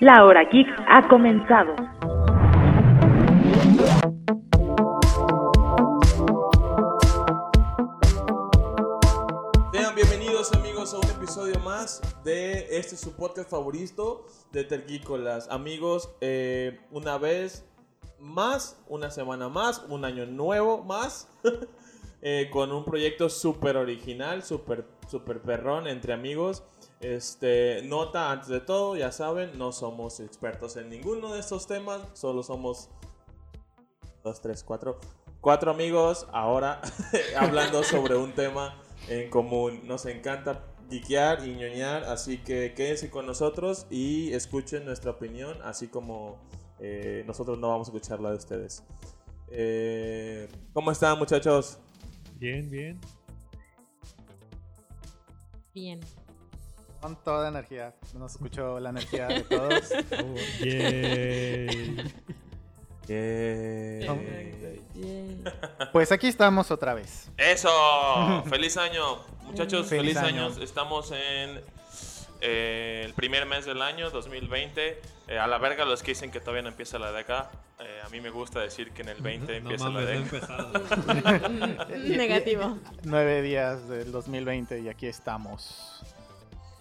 La hora geek ha comenzado. Sean bienvenidos amigos a un episodio más de este su podcast favorito de Tergícolas. Amigos, eh, una vez más, una semana más, un año nuevo más, eh, con un proyecto súper original, súper super perrón entre amigos. Este, nota antes de todo, ya saben, no somos expertos en ninguno de estos temas, solo somos dos, tres, cuatro, cuatro amigos ahora hablando sobre un tema en común. Nos encanta geekear y ñoñar, así que quédense con nosotros y escuchen nuestra opinión, así como eh, nosotros no vamos a escuchar la de ustedes. Eh, ¿Cómo están muchachos? Bien, bien. Bien. Con toda energía. No escucho la energía de todos. Oh, yay. Yay. Bien. Pues aquí estamos otra vez. Eso, feliz año, muchachos, feliz, Feliz año. año. Estamos en eh, el primer mes del año 2020. Eh, a la verga los que dicen que todavía no empieza la década. Eh, a mí me gusta decir que en el 20 No empieza mames, la no he década. Negativo. Nueve días del 2020 y aquí estamos.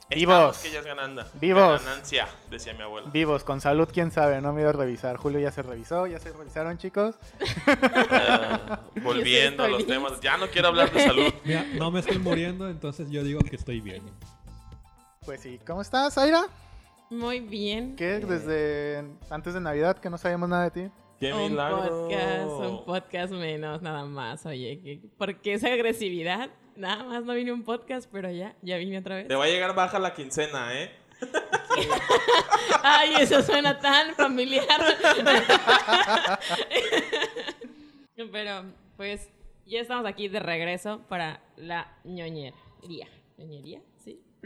Vivos. que ya es ganando. Vivos. Ganancia, decía mi abuela. Vivos, con salud, quién sabe, no me ido a revisar. Julio ya se revisó, ya se revisaron, chicos. Ah, volviendo a los temas. Ya no quiero hablar de salud. Mira, no me estoy muriendo, entonces yo digo que estoy bien. Pues sí, ¿cómo estás, Aira? Muy bien. ¿Qué? Desde antes de Navidad que no sabíamos nada de ti. ¡Qué un milagro! podcast, un podcast menos, nada más. Oye, ¿qué- ¿por qué esa agresividad? Nada más no vine un podcast, pero ya, ya vine otra vez. Te va a llegar baja la quincena, ¿eh? Ay, eso suena tan familiar. pero, pues, ya estamos aquí de regreso para la ñoñería. ¿Ñoñería?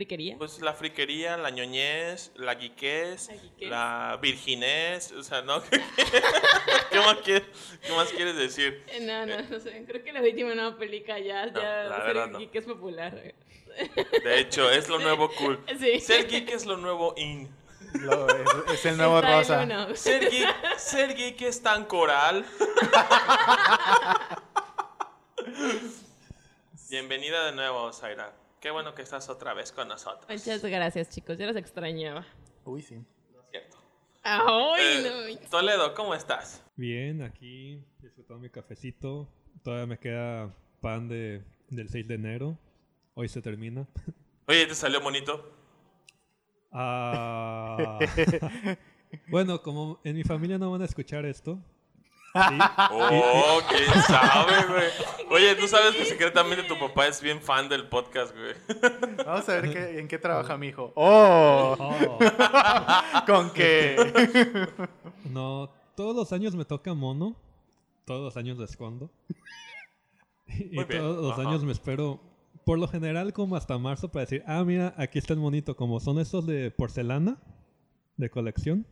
¿Friquería? Pues la friquería, la ñoñez, la guiquez, La guiquez. la virginez, o sea, ¿no? ¿Qué más, quieres, qué más quieres decir? Eh, No, no, no sé. Creo que la última nueva película ya, No, ya la ser verdad no. geek es popular. De hecho, es lo nuevo cool. Sí. Ser geek es lo nuevo in. Lo- es, es el nuevo Está rosa. uno. Ser geek, ser geek es tan coral. Bienvenida de nuevo, Zaira. Qué bueno que estás otra vez con nosotros. Muchas gracias, chicos. Ya los extrañaba. Uy, sí. Cierto. ¡Ay, Eh, no! Toledo, ¿cómo estás? Bien, aquí disfrutando mi cafecito. Todavía me queda pan de, del 6 de enero. Hoy se termina. Oye, ¿te salió bonito? Ah. bueno, como en mi familia no van a escuchar esto. ¿Sí? Oh, quién sabe, güey. Oye, tú sabes que secretamente tu papá es bien fan del podcast, güey. Vamos a ver qué- en qué trabaja mi hijo. ¡Oh! Oh, ¿Con qué? no, todos los años me toca mono. Todos los años lo escondo. Y Muy bien, todos los ajá. años me espero, por lo general, como hasta marzo para decir, ah, mira, aquí está el monito. Como son estos de porcelana, de colección.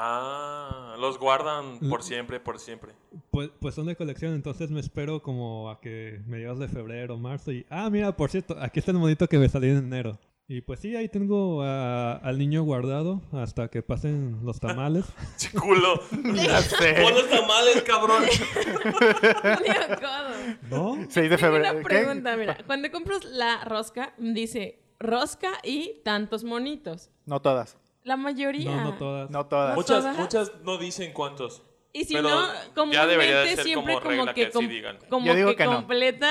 Ah, los guardan por siempre, por siempre. Pues, pues son de colección, entonces me espero como a que mediados de febrero, marzo y... Ah, mira, por cierto, aquí está el monito que me salió en enero. Y pues sí, ahí tengo a- al niño guardado hasta que pasen los tamales. Chiculo. Ya sé. Pon los tamales, cabrón. ¿No? 6 de Tengo febrero. una ¿Qué? pregunta, mira. Cuando compras la rosca, dice rosca y tantos monitos. No todas. La mayoría. No, no todas. No todas. Muchas, todas? muchas no dicen cuántos. Y si Pero no, ya debería de comúnmente ser siempre como como, que, com- como que, que no. completa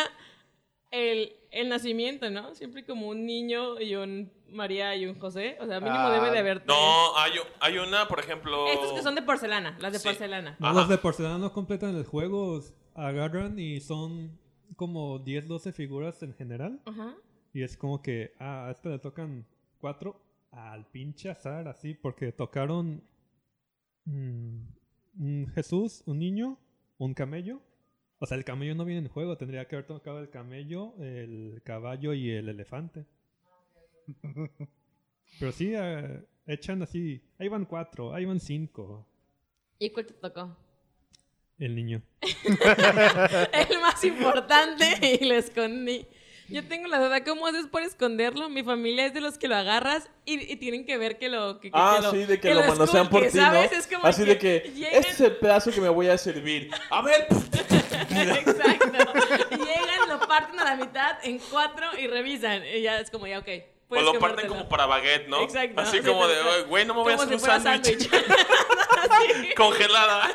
el, el nacimiento, ¿no? Siempre como un niño y un María y un José. O sea, mínimo Ah, debe de haber tres. No, hay, hay una, por ejemplo. Estos que son de porcelana, las de Sí. porcelana. No, los de porcelana no completan el juego, agarran y son como 10, 12 figuras en general. Ajá. Y es como que, ah, a este le tocan 4 al pinche azar, así, porque tocaron mm, un Jesús, un niño, un camello. O sea, el camello no viene en juego, tendría que haber tocado el camello, el caballo y el elefante. Pero sí, eh, echan así, ahí van cuatro, ahí van cinco. ¿Y cuál te tocó? El niño. el más importante y lo escondí. Yo tengo la duda, ¿cómo haces por esconderlo? Mi familia es de los que lo agarras y, y tienen que ver que lo... Que, que- Ah, que lo- sí, de que, que lo manosean por ti, ¿no? ¿sabes? Es como Así de que, llegan- este es el pedazo que me voy a servir. A ver. Exacto. Llegan, lo parten a la mitad en cuatro y revisan. Y ya es como, ya, ok. O puedes lo parten como para baguette, ¿no? Exacto. Así sí, como sí, de, sí. "Oye, güey, no me voy a hacer un sándwich. Congelada.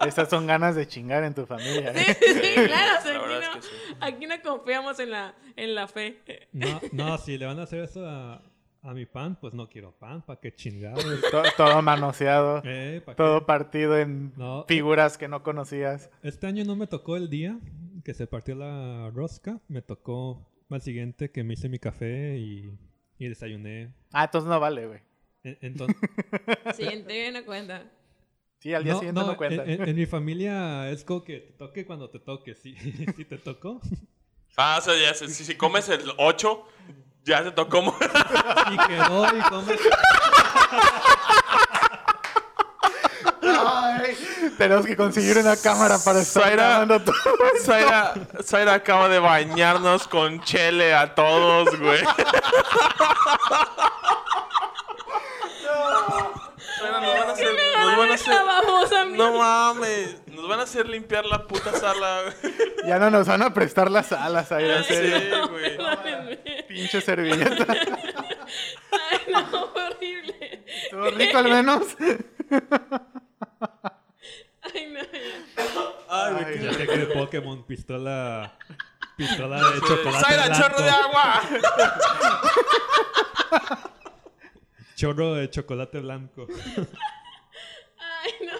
Estas son ganas de chingar en tu familia. Sí, ¿eh? sí, sí, claro. La aquí, es no, que sí. aquí no confiamos en la, en la fe. No, no, si le van a hacer eso a, a mi pan, pues no quiero pan, ¿para qué chingados? To- todo manoseado. Eh. Todo partido en No. figuras que no conocías. Este año no me tocó el día que se partió la rosca, me tocó al siguiente que me hice mi café y, y desayuné. Ah, entonces no vale, güey. En- Entonces, Siguiente no cuenta. Sí, al día no, siguiente no, no, cuenta. en, en- en mi familia es como que te toque cuando te toque, sí, sí te tocó. Ah, o sea, ya, si, si comes el 8, ya te tocó. Y quedó y comes. Ay, tenemos que conseguir una cámara para estar Zaira- grabando todo. Zaira, Zaira acaba de bañarnos con chele a todos, güey. Zaira, nos van a hacer, nos van a hacer, La babosa, no mames, nos van a hacer limpiar la puta sala. güey. Ya no nos van a prestar las alas ahí, en serio. Sí, güey. Pinche servilleta. Ay, no, horrible. ¿Estuvo rico al menos? Ay, no, ya. Ay, güey, Ay, qué- Ya sé que de Pokémon, pistola. Pistola de chocolate. Zaira, blanco. chorro de agua. Chorro de chocolate blanco. Ay, no.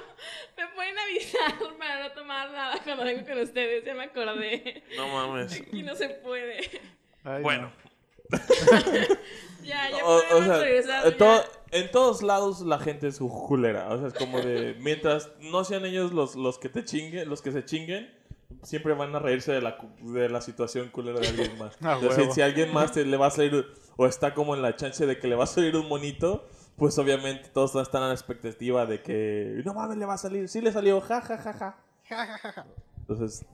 Me pueden avisar para no tomar nada cuando vengo con ustedes. Ya me acordé. No mames. Aquí no se puede. Ay, Bueno, Ya, ya O, o podemos sea, regresar. en, ya. to- en todos lados la gente es culera. O sea, es como de. Mientras no sean ellos los, los que te chinguen, los que se chinguen, siempre van a reírse de la, de la situación culera de alguien más. Ah, O sea, si, huevo. si a alguien más te, le va a salir, o está como en la chance de que le va a salir un monito, pues obviamente todos están a la expectativa de que. No mames, le va a salir. Sí le salió, ja, ja, ja, ja. Entonces.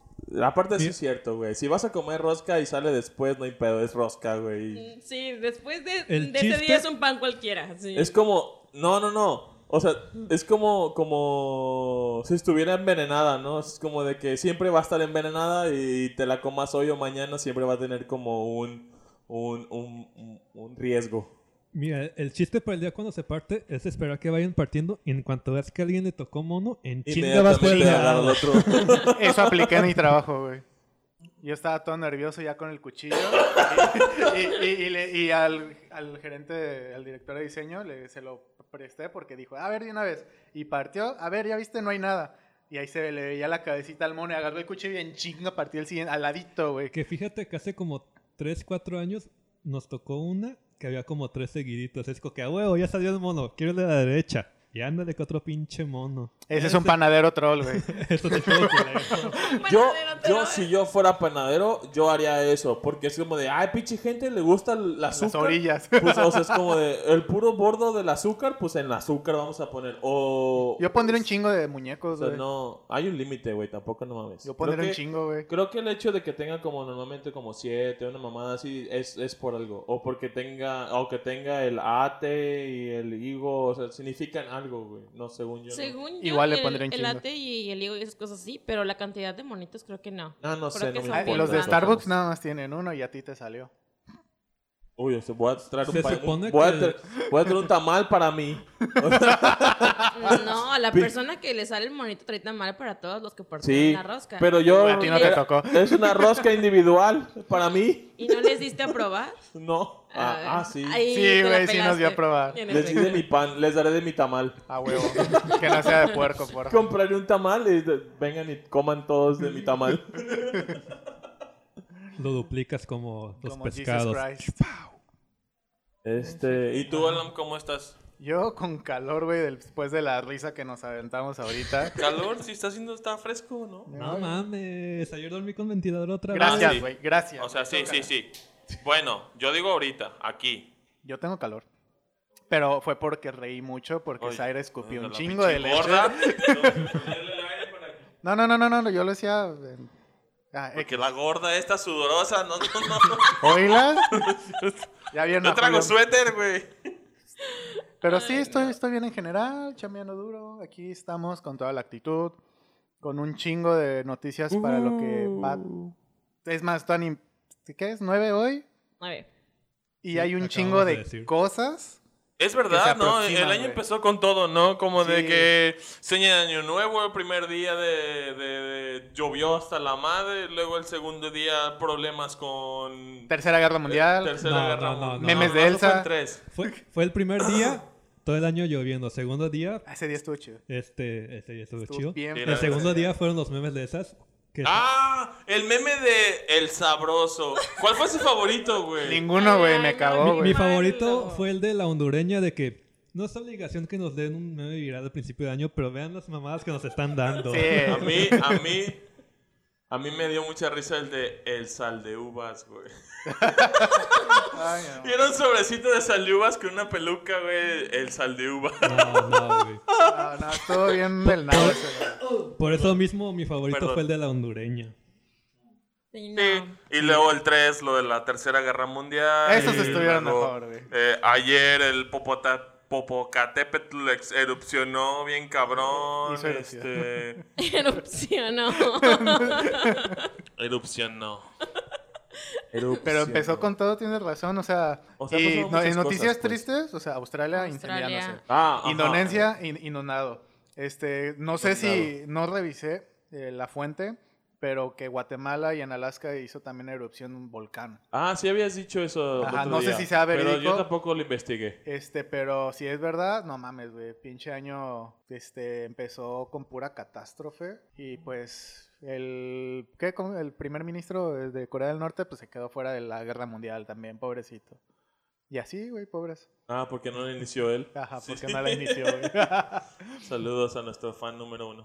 Aparte Sí. es cierto, güey. Si vas a comer rosca y sale después, no hay pedo, es rosca, güey. Sí, después de, de ese día es un pan cualquiera. Sí. Es como, no, no, no. O sea, es como, como si estuviera envenenada, ¿no? Es como de que siempre va a estar envenenada y te la comas hoy o mañana, siempre va a tener como un, un, un, un- un riesgo. Mira, el chiste para el día cuando se parte es esperar que vayan partiendo y en cuanto veas que alguien le tocó mono, en chinga vas por el al otro. Eso apliqué en mi trabajo, güey. Yo estaba todo nervioso ya con el cuchillo. Y, y- y- y le- y al, al gerente, al director de diseño, le, se lo presté porque dijo, a ver, de una vez. Y partió, a ver, ya viste, no hay nada. Y ahí se le veía la cabecita al mono y agarró el cuchillo y en chinga partió el siguiente, al ladito, güey. Que fíjate que hace como 3, 4 años nos tocó una que había como tres seguiditos. Es como que a huevo, ya salió el mono, quiero el de la derecha. Y ándale con otro pinche mono. Ese es un panadero troll, güey. Eso te todo culero. Yo, yo, si yo fuera panadero, yo haría eso. Porque es como de, ay, pinche gente, le gusta el Las azúcar. orillas. Pues, o sea, es como de, el puro bordo del azúcar, pues en el azúcar vamos a poner. O. Yo pondría un chingo de muñecos, O sea, güey. no, hay un límite, güey, tampoco no mames. Yo Creo pondría un que- chingo, güey. Creo que el hecho de que tenga como normalmente como siete, una mamada así, es, es por algo. O porque tenga, o que tenga el ate y el higo, o sea, significan algo, güey. No, según yo. no. Según yo, Igual le el, pondría un el ate y el higo y esas cosas sí, pero la cantidad de monitos creo que no. Ah, no Creo sé, no los de. Starbucks nada más tienen uno y a ti te salió. Uy, voy a traer un, Se pa- supone voy, a que- tra- voy a traer un tamal para mí. No, a la persona que le sale el monito trae mal para todos los que partieron Sí, la rosca. pero yo... A ti no te era- tocó. Es una rosca individual para mí. ¿Y no les diste a probar? No. Ah, ah, sí. Ahí Sí, güey, sí nos dio a probar. Les di de mi pan, les daré de mi tamal. A huevo. que no sea de puerco, por favor. Compraré un tamal y vengan y coman todos de mi tamal. Lo duplicas como los Como Jesus pescados. Christ. Este, ¿Y tú, Alan, cómo estás? Yo con calor, güey, después de la risa que nos aventamos ahorita. ¿Calor? Si está haciendo, está fresco, ¿no? No mames, ayer dormí con ventilador otra vez. Gracias, güey, gracias. O sea, sí, sí, sí. Bueno, yo digo ahorita, aquí. Yo tengo calor. Pero fue porque reí mucho, porque Oye, Zaira escupió un chingo de leche. gorda. No, no, no, no, no, yo lo decía en, Ah, Porque la gorda esta sudorosa, no, no, no. ¿Oíla? ya vieron a traigo suéter, güey. Pero sí, estoy, estoy bien en general, chambeando duro. Aquí estamos con toda la actitud, con un chingo de noticias para lo que va. Uh. Es más, Tony, ¿qué es? ¿Nueve hoy? A ver. Y Sí, hay un chingo de cosas. Es verdad, ¿no? El año empezó con todo, ¿no? Como de Sí. que seña de año nuevo, el primer día de, de- de- llovió hasta la madre, luego el segundo día problemas con Tercera Guerra Mundial. tercera No, guerra no, no, mundial. no. Memes de Elsa. el tres. Fue, fue el primer día, todo el año lloviendo. Segundo día, Ese día estuvo chido. este, este día estuvo Estuvo chido. bien. Sí, El segundo día fueron los memes de esas. Ah, el meme de El Sabroso. ¿Cuál fue su favorito, güey? Ninguno, güey, me cagó, mi, güey. mi Malo. favorito fue el de la hondureña de que no es obligación que nos den un meme viral al principio de año, pero vean las mamadas que nos están dando. Sí. A mí, a mí, a mí me dio mucha risa el de El Sal de Uvas, güey. Ay, no. Y era un sobrecito de sal de uvas con una peluca, güey. El Sal de Uvas. No, no, güey. No, no, estuvo bien del nabo ese, güey. Por eso mismo mi favorito Perdón. fue el de la hondureña. Sí, no. Sí, y luego el 3, lo de la Tercera Guerra Mundial. Esos estuvieron luego, mejor, güey. eh, ayer el Popota- Popocatépetl ex- erupcionó bien cabrón. Hizo. Este, Erupcionó. erupcionó. Pero empezó con todo, tienes razón, o sea, O sea, y pasaron no- en noticias cosas, pues. tristes, o sea, Australia, Australia. incendiándose. Ah. Indonesia, in- inundado. Este, no sé si, no revisé eh, la fuente, pero que Guatemala y en Alaska hizo también erupción un volcán. Ah, sí habías dicho eso. Ajá, no sé si sea Pero verídico. yo tampoco lo investigué. Este, pero si es verdad, no mames, güey, pinche año, este, empezó con pura catástrofe y pues el, ¿qué? El primer ministro de- Corea del Norte, pues se quedó fuera de la guerra mundial también, pobrecito. Y así, güey, pobres. Ah, porque no lo inició él. Ajá, Sí. porque no la inició, güey. Saludos a nuestro fan número uno.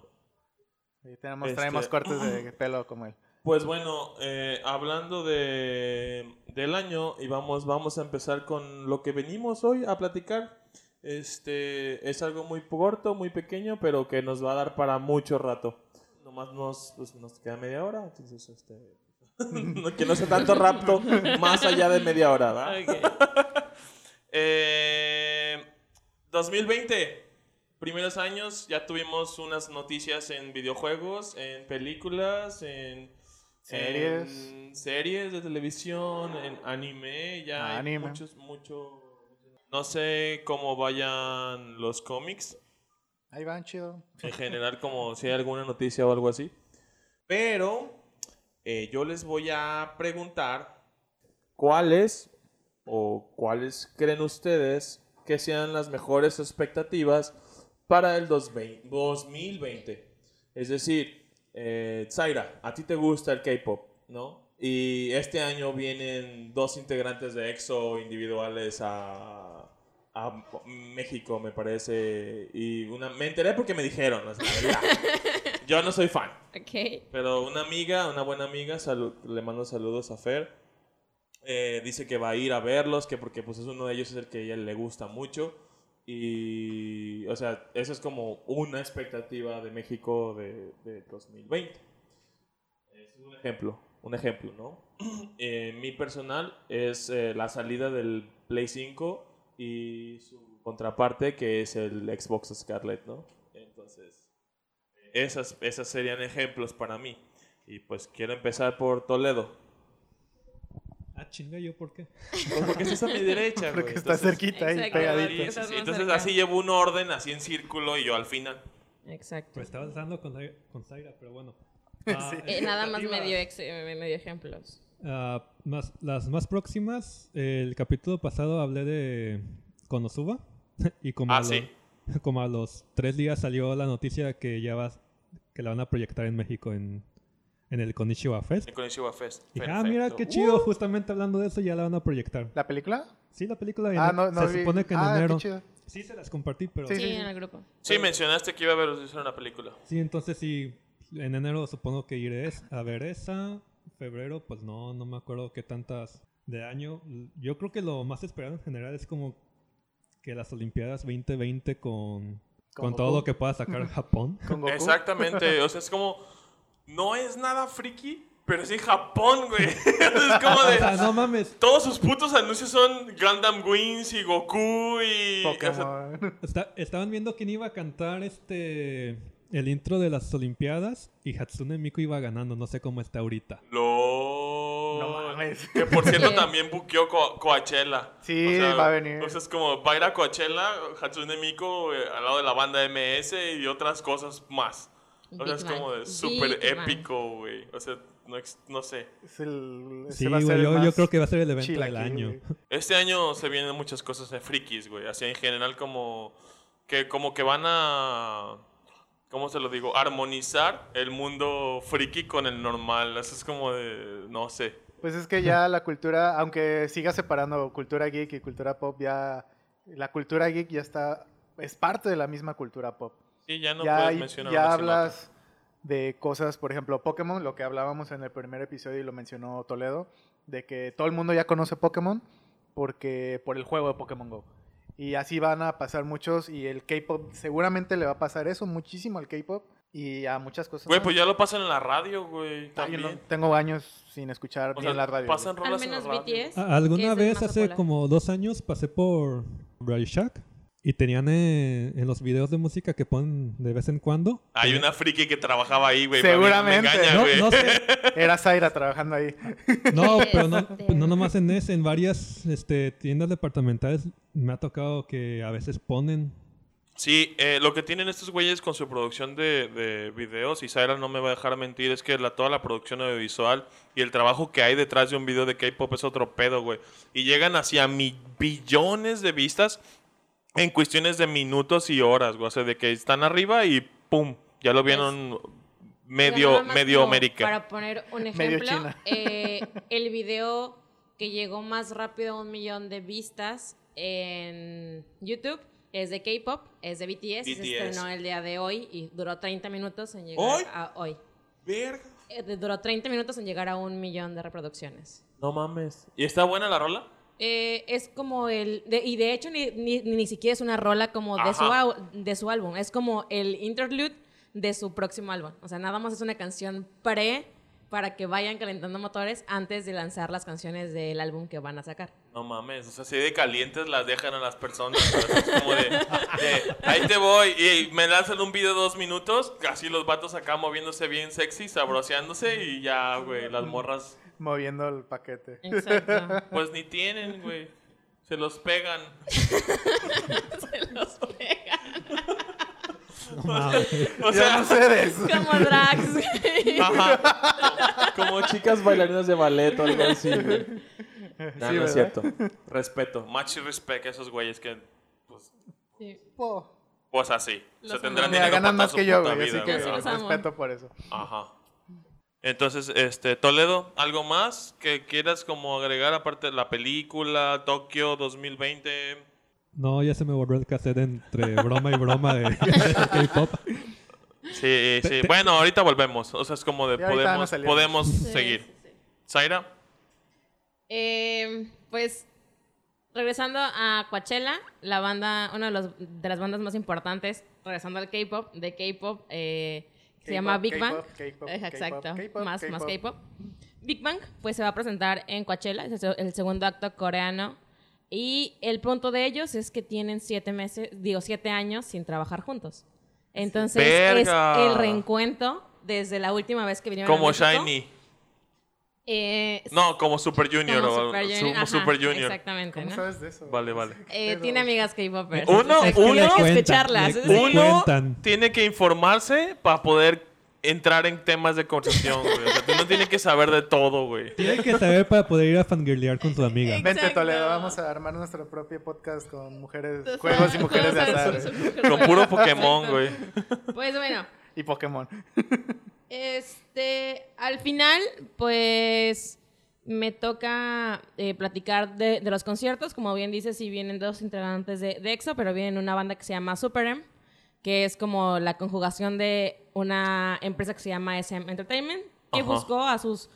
Y tenemos, Este- traemos cortes de pelo como él. Pues bueno, eh, hablando de, del año, y vamos, vamos a empezar con lo que venimos hoy a platicar. Este es algo muy corto, muy pequeño, pero que nos va a dar para mucho rato. Nomás nos, pues, nos queda media hora, entonces este, que no sea tanto rapto más allá de media hora, ¿va? Ok. Eh, 2020, primeros años, ya tuvimos unas noticias en videojuegos, en películas, en Series. en series de televisión, en anime, ya hay muchos, mucho. No sé cómo vayan los cómics, Ahí van, chido. en general, como si hay alguna noticia o algo así. Pero eh, yo les voy a preguntar cuáles o cuáles creen ustedes que sean las mejores expectativas para el 2020 2020. Es decir, eh, Zaira, a ti te gusta el K-pop, ¿no? Y este año vienen dos integrantes de EXO individuales a, a México, me parece. Y una, me enteré porque me dijeron, la verdad. Yo no soy fan. Ok. Pero una amiga, una buena amiga, le mando saludos a Fer. eh, dice que va a ir a verlos, que porque pues es uno de ellos es el que a ella le gusta mucho. Y, o sea, esa es como una expectativa de México de, de 2020. Es un ejemplo, un ejemplo, ¿no? Eh, mi personal es eh, la salida del Play 5 y su contraparte que es el Xbox Scarlett, ¿no? Entonces, esas, esas serían ejemplos para mí. Y pues quiero empezar por Toledo. Ah, chinga, ¿yo por qué? Pues porque estás a mi derecha, Porque güey. está Entonces- cerquita ahí, Exacto. pegadito. Estás más Entonces cerca. así llevo un orden, así en círculo y yo al final. Exacto. Pues estaba hablando con, Zai- con Zaira, pero bueno. Ah, Sí. Eh, nada más expectativas. medio, ex- eh, medio ejemplos. Ah, más, las más próximas, el capítulo pasado hablé de Konosuba. y como, Ah, a los, sí. como a los tres días salió la noticia que ya va, que la van a proyectar en México en, en el Konishiwa Fest. En Konishiwa Fest. Y dije, ah, mira qué chido, justamente hablando de eso ya la van a proyectar. ¿La película? Sí, la película Ah, no, no se vi. supone que en ah, qué enero. chido. Sí, se las compartí, pero Sí, Sí, sí, en el grupo. Sí, mencionaste que iba a ver una película. Sí, entonces sí, en enero supongo que iré a ver esa. Febrero, pues no, no me acuerdo qué tantas de año. Yo creo que lo más esperado en general es como que las Olimpiadas 2020 con, con todo Goku. lo que pueda sacar Japón. Con Goku. Exactamente, o sea, es como, no es nada friki, Pero es en Japón, güey. es como O sea, de. no mames. Todos sus putos anuncios son Gundam Wings y Goku y. o sea, Pokémon. Está- estaban viendo quién iba a cantar este el intro de las Olimpiadas y Hatsune Miku iba ganando. No sé cómo está ahorita. LOL. No mames. Que por cierto también buqueó Co- Coachella. Sí, va a venir. O sea, es como va a ir a Coachella, Hatsune Miku eh, al lado de la banda MS y otras cosas más. O sea, Big es como de Bang. súper Big Bang. épico, güey. O sea, no, no sé. Es el, Sí, va a güey, el yo, yo más creo que va a ser el evento chilaquil, del año. güey. Este año se vienen muchas cosas de frikis, güey. Así en general como que como que van a ¿cómo se lo digo? armonizar el mundo friki con el normal. Eso es como de no sé. Pues es que ya la cultura, aunque siga separando cultura geek y cultura pop, ya la cultura geek ya está, es parte de la misma cultura pop. Sí, ya no ya puedes hay- mencionar ya hablas de cosas, por ejemplo, Pokémon, lo que hablábamos en el primer episodio y lo mencionó Toledo, de que todo el mundo ya conoce Pokémon porque por el juego de Pokémon Go. Y así van a pasar muchos y el K-pop seguramente le va a pasar eso muchísimo al K-pop y a muchas cosas. Güey, más. pues ya lo pasan en la radio, güey. Ah, yo También. no- tengo años sin escuchar O bien sea, la radio. pasan güey. Al rolas en la menos radio. BTS. A- que ¿Alguna vez hace popular. como dos años pasé por Radio Shack y tenían eh, en los videos de música que ponen de vez en cuando? Hay una friki que trabajaba ahí, güey. Seguramente. Me engaña, No, güey. no sé. Era Zaira trabajando ahí. No, pero no, Este. no nomás en ese, en varias este, tiendas departamentales me ha tocado que a veces ponen. Sí, eh, lo que tienen estos güeyes con su producción de, de videos, y Zaira no me va a dejar mentir, es que la, toda la producción audiovisual y el trabajo que hay detrás de un video de K-pop es otro pedo, güey. Y llegan hacia mi billones de vistas en cuestiones de minutos y horas, güey. O sea, de que están arriba y ¡pum! Ya lo vieron Mira, medio, medio América. Para poner un ejemplo, eh, el video que llegó más rápido a un millón de vistas en YouTube es de K-pop, es de BTS, y se BTS. estrenó el día de hoy y duró 30 minutos en llegar ¿Hoy? a hoy. Verga. Eh, Duró 30 minutos en llegar a un millón de reproducciones. No mames. ¿Y está buena la rola? Eh, es como el. de- y de hecho, ni, ni, ni siquiera es una rola como de su, Ajá. de su álbum. Es como el interlude de su próximo álbum. O sea, nada más es una canción pre para que vayan calentando motores antes de lanzar las canciones del álbum que van a sacar. No mames, o sea, así de calientes las dejan a las personas. Es como de, de, ahí te voy. Y me lanzan un video de dos minutos, así los vatos acá moviéndose bien sexy, sabroseándose y ya, güey, las morras, Moviendo el paquete. Exacto. pues ni tienen, güey. Se los pegan. Se los pega. No. O sea, no sé de eso. Como drags. güey. ajá. Como chicas bailarinas de ballet o algo así. güey. No, Sí, no es cierto. Respeto, much respect a esos güeyes que, pues, Sí. Po. pues así. Los se tendrán dinero ganan más que yo, güey, así que sí respeto por eso. Ajá. Entonces, este, Toledo, ¿algo más que quieras como agregar aparte de la película Tokio 2020? No, ya se me borró el cassette entre broma y broma de, de K-pop. Sí, sí. Bueno, ahorita volvemos. O sea, es como de podemos, podemos Sí, seguir. sí, sí. Zaira, Eh, pues regresando a Coachella, la banda, una de, los- de las bandas más importantes, regresando al K-pop, de K-pop, eh, se llama Big Bang. Eh, Exacto, más, más K-pop. Big Bang, pues se va a presentar en Coachella, es el, se- el segundo acto coreano. Y el punto de ellos es que tienen siete meses, digo, siete años sin trabajar juntos. Entonces Verga. es el reencuentro desde la última vez que vinieron a como México. Shiny. Eh, No, como Super Junior. como Super su- Junior. ajá, Super Junior. Exactamente, ¿Cómo ¿no? sabes de eso? Vale, vale. Eh, Pero- tiene amigas K-popers. Uno, uno- que Cuentan, escucharlas. le- es- le Uno tiene que informarse para poder entrar en temas de conversación, güey. O sea, tú no tienes que saber de todo, güey. Tiene que saber para poder ir a fangirlear con su amiga. Vente. Toledo, vamos a armar nuestro propio podcast con mujeres, juegos y mujeres de azar. Con puro Pokémon, güey. Pues bueno, Y Pokémon. Este, al final, pues me toca eh, platicar de, de los conciertos. Como bien dices, sí vienen dos integrantes de, de EXO, pero vienen una banda que se llama Super M, que es como la conjugación de una empresa que se llama SM Entertainment, que Ajá. buscó a sus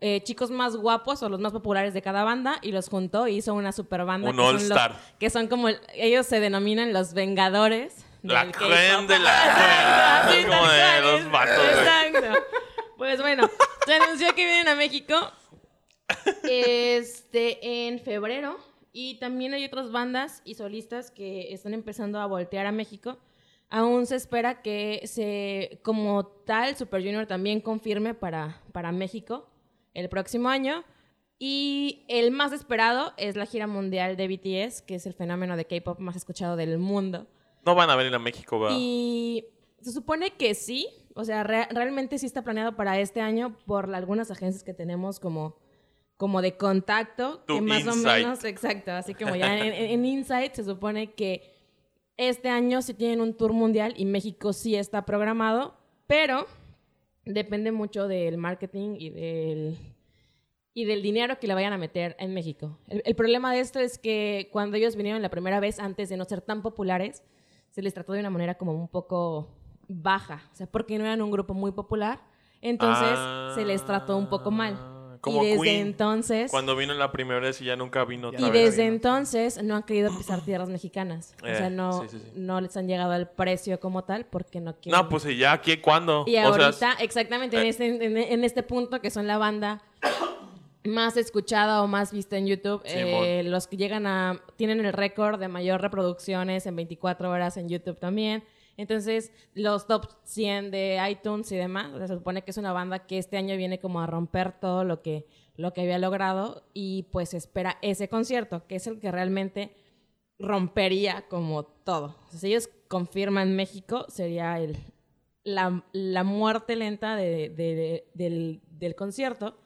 eh, chicos más guapos o los más populares de cada banda y los juntó y hizo una super banda. Un que son los-. Que son como, el- ellos se denominan los Vengadores. La creme de la creme. Como de los vatos. Exacto. Pues bueno, Se anunció que vienen a México este, en febrero. Y también hay otras bandas y solistas que están empezando a voltear a México. Aún se espera que se, como tal, Super Junior también confirme para, para México el próximo año. Y el más esperado es la gira mundial de BTS, que es el fenómeno de K-pop más escuchado del mundo. No van a venir a México, ¿verdad? Y se supone que sí, o sea, re- realmente sí está planeado para este año por algunas agencias que tenemos como, como de contacto, Tu que más o Insight. menos, exacto, así como ya en, en- en Insight se supone que este año sí tienen un tour mundial y México sí está programado, pero depende mucho del marketing y del, y del dinero que le vayan a meter en México. El, el problema de esto es que cuando ellos vinieron la primera vez, antes de no ser tan populares, se les trató de una manera como un poco baja, o sea, porque no eran un grupo muy popular, entonces Ah, se les trató un poco mal. Como y desde Queen, entonces Cuando vino la primera vez y ya nunca vino otra y vez. desde entonces no han querido pisar tierras mexicanas. o Eh, sea, no, sí, sí, sí. no les han llegado al precio como tal porque no quieren. No, pues y ya, ¿qué? ¿Cuándo? Y O sea, ahorita, exactamente, en, eh. este, en, en este punto, que son la banda más escuchada o más vista en YouTube, eh, los que llegan a... tienen el récord de mayor reproducciones en 24 horas en YouTube también. Entonces, los top 100 de iTunes y demás, o sea, se supone que es una banda que este año viene como a romper todo lo que, lo que había logrado y pues espera ese concierto, que es el que realmente rompería como todo. O sea, si ellos confirman México, sería el, la, la muerte lenta de- de- de- del, del concierto,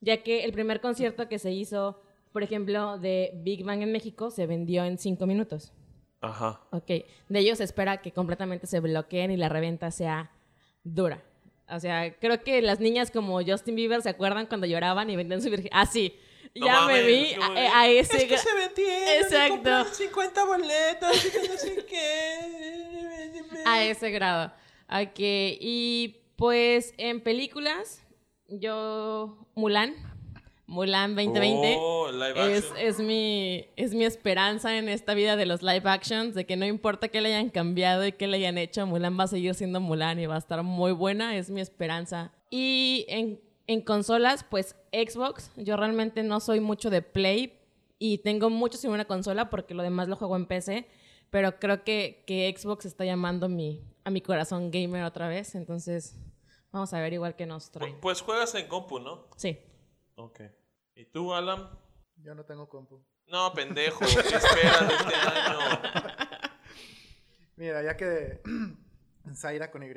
ya que el primer concierto que se hizo, por ejemplo, de Big Bang en México, se vendió en cinco minutos. Ajá. Ok, de ellos se espera que completamente se bloqueen y la reventa sea dura. O sea, creo que las niñas como Justin Bieber se acuerdan cuando lloraban y vendían su virgen. Ah, sí. No ya me mames, vi a, me vi. a ese... Es que se vendieron. Exacto. y compraron 50 boletos y que no sé qué. a ese grado. Ok, y pues en películas, yo Mulan, Mulan 2020. Oh, Es, es, mi, es mi esperanza en esta vida de los live actions, de que no importa qué le hayan cambiado y qué le hayan hecho, Mulan va a seguir siendo Mulan y va a estar muy buena, es mi esperanza. Y en, en consolas, pues Xbox, yo realmente no soy mucho de Play y tengo mucho sin una consola porque lo demás lo juego en PC, pero creo que, que Xbox está llamando mi, a mi corazón gamer otra vez, entonces vamos a ver igual que nos Pu- traen. Pues juegas en compu, ¿no? Sí. Ok. ¿Y tú, Alan? Yo no tengo compu. No, pendejo. ¿Qué esperas de este año? Mira, ya que Zaira con Y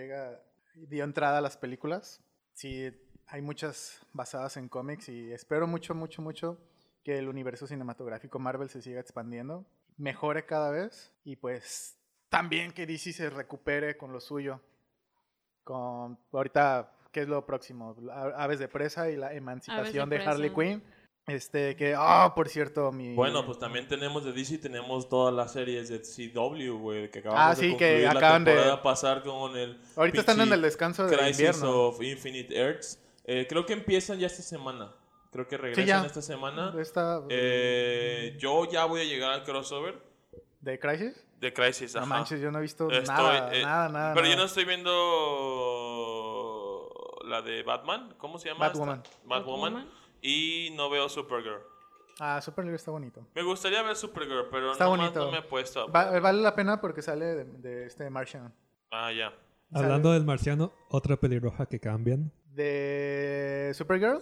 dio entrada a las películas, sí, hay muchas basadas en cómics y espero mucho, mucho, mucho que el universo cinematográfico Marvel se siga expandiendo, mejore cada vez y pues también que DC se recupere con lo suyo. Con ahorita, ¿qué es lo próximo? Aves de presa y la emancipación de. Harley Quinn. Este, que, ah, por cierto, mi... Bueno, pues también tenemos de DC, tenemos todas las series de CW, güey, que acabamos Ah, de que concluir acaban la de- temporada pasar con el Ahorita están en el descanso de Crisis invierno. of Infinite Earths. Eh, creo que empiezan ya esta semana. Creo que regresan esta semana. Esta, Eh, yo ya voy a llegar al crossover ¿De Crisis? De Crisis, No ajá. manches, yo no he visto Estoy, nada, eh, nada, nada. Pero yo no estoy viendo la de Batman. ¿Cómo se llama? Batwoman. Batwoman. Y no veo Supergirl. Ah, Supergirl está bonito. Me gustaría ver Supergirl, pero Está bonito. no me he puesto. Va- vale la pena porque sale de, de este Martian. Ah, ya. Hablando del marciano, otra pelirroja que cambian. ¿De Supergirl?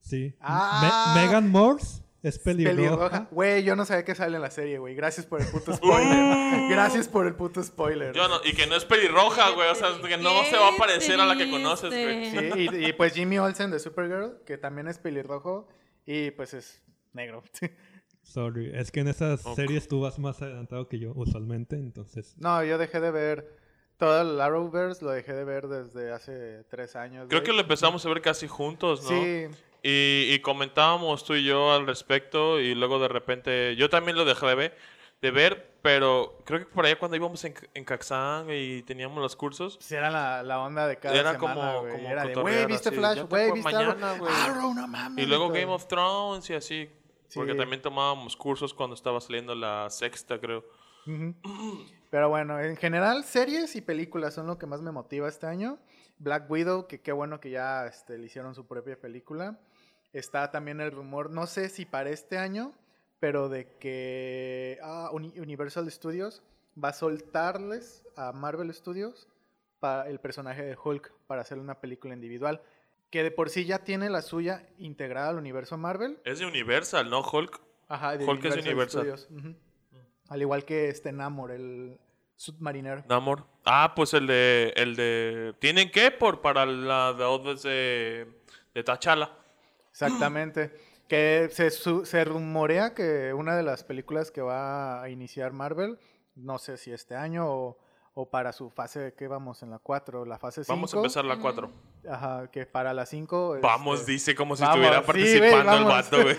Sí. Ah. Me- Megan Morse es pelirroja. Pelirroja. Güey, yo no sabía que sale en la serie, güey. Gracias por el puto spoiler. Gracias por el puto spoiler. Yo no, y que no es pelirroja, güey. O sea, que no ¿Qué se va a parecer a la que conoces, güey. Sí, y, y pues Jimmy Olsen de Supergirl, que también es pelirrojo y pues es negro. Sorry, es que en esas series tú vas más adelantado que yo usualmente, entonces. No, yo dejé de ver todo el Arrowverse, lo dejé de ver desde hace tres años. Creo que lo empezamos a ver casi juntos, ¿no? Sí, Y, y comentábamos tú y yo al respecto y luego de repente yo también lo dejé de ver, de ver pero creo que por allá cuando íbamos en, en Caxán y teníamos los cursos, pues era la, la onda de cada Era semana, como- como Era de, güey, ¿viste así, Flash? Güey, ¿viste mañana, güey. No mames. y luego. Game of Thrones y así. Porque Sí. también tomábamos cursos cuando estaba saliendo la sexta, creo. Pero bueno, en general, series y películas son lo que más me motiva este año. Black Widow, que qué bueno que ya este, le hicieron su propia película. Está también el rumor, no sé si para este año, pero de que ah, Uni- Universal Studios va a soltarles a Marvel Studios para el personaje de Hulk para hacer una película individual. Que de por sí ya tiene la suya integrada al universo Marvel. Es de Universal, ¿no? Hulk. Ajá, de Hulk es Universal. Studios, ujú. Al igual que este Namor, el submarinero. Namor. Ah, pues el de. El de. ¿Tienen qué? Por, para la de Odes de. De T'Challa. Exactamente. Que se, su- se rumorea que una de las películas que va a iniciar Marvel, no sé si este año o, o para su fase, ¿qué vamos? En la 4, la fase 5. Vamos a empezar la 4. Ajá, que para la 5. Vamos, este, dice como si vamos, estuviera sí, participando güey, el vato, güey.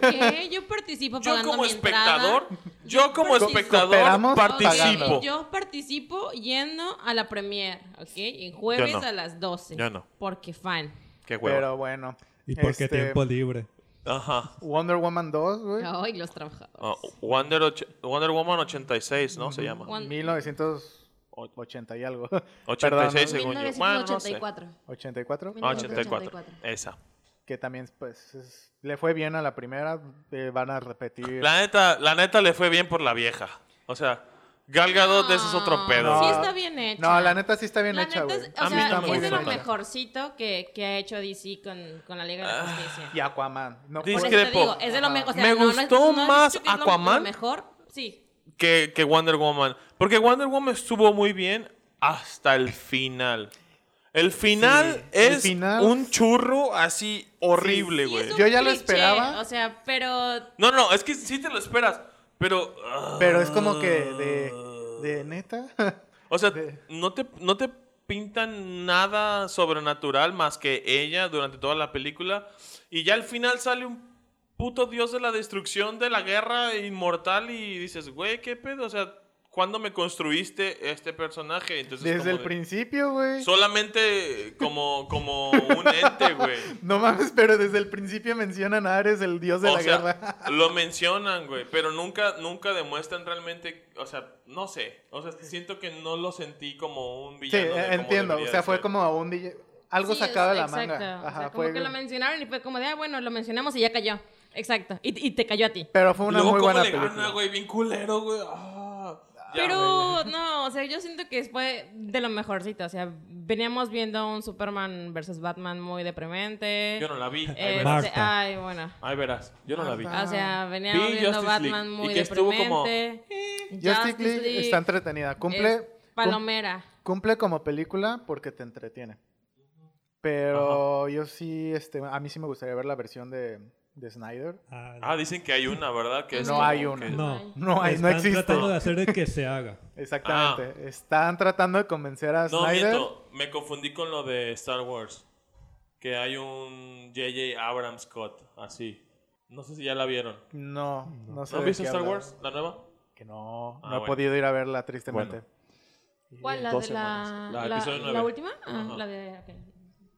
¿Qué? Yo participo Yo pagando como mi entrada. espectador, yo como participo- espectador participo. Yo participo yendo a la premier, ¿ok? En jueves Yo no. a las 12. Yo no. Porque fan. Qué huevo. Pero bueno. ¿Y por qué este, tiempo libre? Ajá. Wonder Woman 2, güey. Ay, los trabajadores. Ah, Wonder, och- Wonder Woman 86, ¿no? Se llama. Juan- 1980 y algo. 86 Perdón, según yo. Bueno, no sé. 1984. 84. Ah, 1984. 84. Esa. Que también, pues, es- le fue bien a la primera. eh, van a repetir. La neta, la neta le fue bien por la vieja. O sea, Gal Gadot ese es otro pedo. No. Sí está bien hecha. No, la neta sí está bien La hecha, güey. es, o A mí sea, está muy es de bien lo hecha. mejorcito que, que ha hecho DC con, con la Liga de la Justicia. Y Aquaman. No, Discrepo. digo, es de lo mejor. o sea, Me no, gustó más Aquaman. Lo mejor, sí. Que, que Wonder Woman. Porque Wonder Woman estuvo muy bien hasta el final. El final Sí, el es final- un churro así horrible, güey. Yo ya lo esperaba. O sea, pero No, no, es que sí te lo esperas. Pero. ah, Pero es como que de, de neta. O sea, de- no te, no te pintan nada sobrenatural más que ella durante toda la película. Y ya al final sale un puto dios de la destrucción, de la guerra inmortal. Y dices, güey, ¿qué pedo? O sea, ¿cuándo me construiste este personaje? Entonces, Desde como el de- principio, güey. Solamente como, como un ente, güey. No mames, pero desde el principio mencionan a Ares, el dios de O la sea, guerra. lo mencionan, güey, pero nunca, nunca demuestran realmente, o sea, no sé, o sea, siento que no lo sentí como un Sí, villano. de como entiendo. O sea, fue ser. como un DJ algo Sí, sacado de la exacto. manga. O sea, Ajá, como fue- que lo mencionaron y fue como de, ah, bueno, lo mencionamos y ya cayó. Exacto. Y, y te cayó a ti. Pero fue una Luego, muy ¿cómo buena le película. gana, güey? Bien culero, güey. Ah, Pero no, o sea, yo siento que fue de lo mejorcito. O sea, veníamos viendo un Superman versus Batman muy deprimente. Yo no la vi. Este, ay, bueno. Ahí verás. Yo no la vi. O sea, veníamos Vi viendo Justice League, Batman y muy estuvo como- deprimente. Justice League está entretenida. Cumple, es palomera. cumple como película porque te entretiene. Pero yo sí, este, a mí sí me gustaría ver la versión de, de Snyder. Ah, Ah, dicen que hay una, ¿verdad? Que es No hay que- una. no. No hay, no Están existe. tratando de hacer de que se haga. Exactamente. Están tratando de convencer a Ah. No, Snyder. miento. Me confundí con lo de Star Wars. Que hay un J.J. Abrams Scott, así. No sé si ya la vieron. No, no sé. ¿No has visto Star. Wars, la nueva? Que no, Ah, no he podido ir a verla tristemente. Bueno. ¿Cuál? ¿La de la. La la, la última? Ah, la de... ok.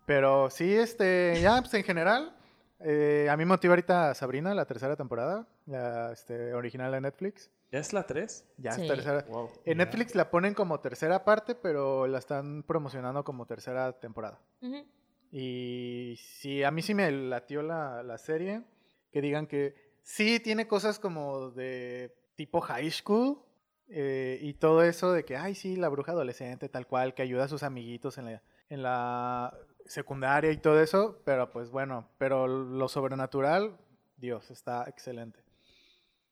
Pero sí, este, ya, pues en general, eh, a mí me motiva ahorita Sabrina, la tercera temporada, la este, original de Netflix. ¿Ya es la 3? Ya Sí. es tercera. Wow. En Netflix la ponen como tercera parte, pero la están promocionando como tercera temporada. Y sí, a mí sí me latió la, la serie, que digan que sí tiene cosas como de tipo high school eh, y todo eso de que, ay, sí, la bruja adolescente, tal cual, que ayuda a sus amiguitos en la, en la secundaria y todo eso, pero pues bueno, pero lo sobrenatural, Dios, está excelente.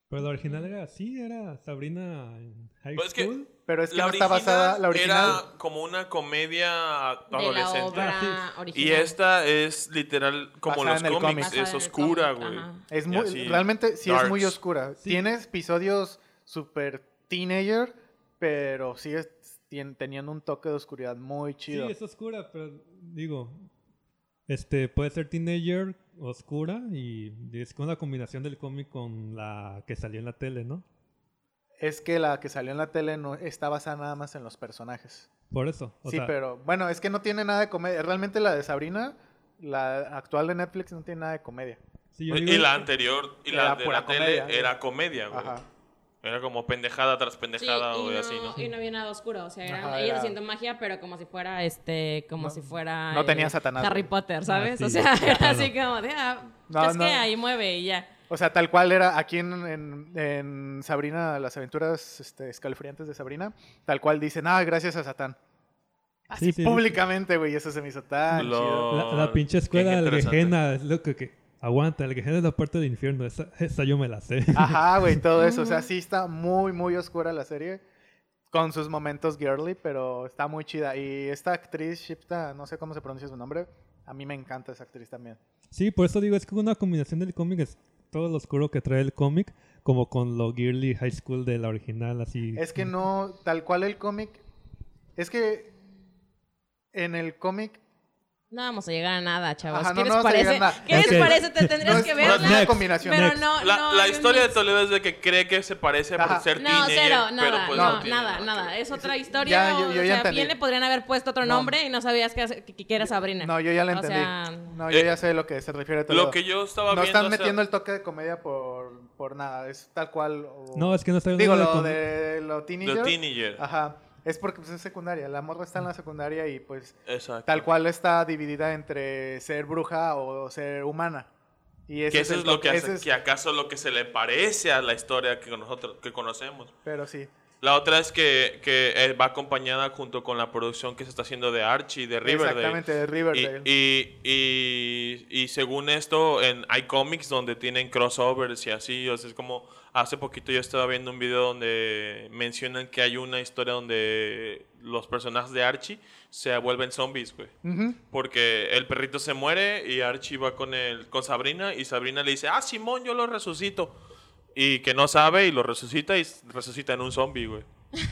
Pero la original era así, era Sabrina en high Pues es que- school. Pero es que la no está basada, la original... Era como una comedia De la adolescente. obra Ah, Y esta es literal como Basada los cómics. Es oscura, güey. Es muy, así, realmente sí es muy oscura. Sí. Tiene episodios super teenager, pero sigue tien- teniendo un toque de oscuridad muy chido. Sí, es oscura, pero digo, este puede ser teenager, oscura y es con la combinación del cómic con la que salió en la tele, ¿no? Es que la que salió en la tele no está basada nada más en los personajes. Por eso. O sí, sea, pero bueno, es que no tiene nada de comedia. Realmente la de Sabrina, la actual de Netflix, no tiene nada de comedia. sí, yo Y la anterior y la de la tele comedia, era comedia, güey. Ajá. Era como pendejada tras Sí, pendejada y, o no, así, ¿no? y no había nada oscuro, o sea, eran, Ajá, ellos era- haciendo magia, pero como si fuera, este, como No- si fuera... no tenía eh, Satanás, Harry. Potter, ¿sabes? Ah, o sí, sea, era claro. así como de, ah, No, es no. que ahí mueve y ya. O sea, tal cual era aquí en, en- en Sabrina, las aventuras este, escalofriantes de Sabrina, tal cual dicen, ah, gracias a Satán. Así Sí, sí, públicamente, güey, eso se me hizo tan chido. La, la pinche escuela algejena es lo que, aguanta. Algejena es la parte del infierno. Esa, esa yo me la sé. Ajá, güey, todo eso. O sea, sí está muy, muy oscura la serie. Con sus momentos girly, pero está muy chida. Y esta actriz, Shipta, no sé cómo se pronuncia su nombre. A mí me encanta esa actriz también. Sí, por eso digo, es que una combinación del cómic es todo lo oscuro que trae el cómic, como con lo girly high school de la original, así. Es que no, tal cual el cómic. Es que en el cómic. No vamos a llegar a nada, chavos. Ajá, ¿Qué no, les no parece? ¿Qué les Ok. parece? Te tendrías no es- que no una Next. combinación. Pero no, La, no, historia de. Toledo es de que cree que se parece Ajá. por ser No, teenager, cero, pero nada, pues no, no tiene nada, nada ver. Es otra historia. Ya, o, yo- yo o ya sea, entendí. bien le podrían haber puesto otro No. nombre y no sabías que, que, que era Sabrina. No, yo ya la O entendí. sea, no, yo eh, ya sé lo que se refiere a todo. Lo que yo estaba no viendo... están o sea, metiendo el toque de comedia por, por nada. Es tal cual. o- No, es que no está Digo, hablando lo de lo teenager. Teenager. Ajá. Es porque pues, es secundaria. La morra está en la secundaria y pues Exacto. tal cual está dividida entre ser bruja o ser humana. Y ese Que eso es lo que hace, es- que acaso lo que se le parece a la historia que nosotros que conocemos. Pero sí. La otra es que, que eh, va acompañada junto con la producción que se está haciendo de Archie, de Riverdale. Exactamente, de Riverdale. y, y, y según esto, en iComics, donde tienen crossovers y así, o sea, es como hace poquito yo estaba viendo un video donde mencionan que hay una historia donde los personajes de Archie se vuelven zombies, güey. Ujú. Porque el perrito se muere y Archie va con, el, con Sabrina y Sabrina le dice, ah, Simón, yo lo resucito. Y que no sabe y lo resucita y resucita en un zombie, güey.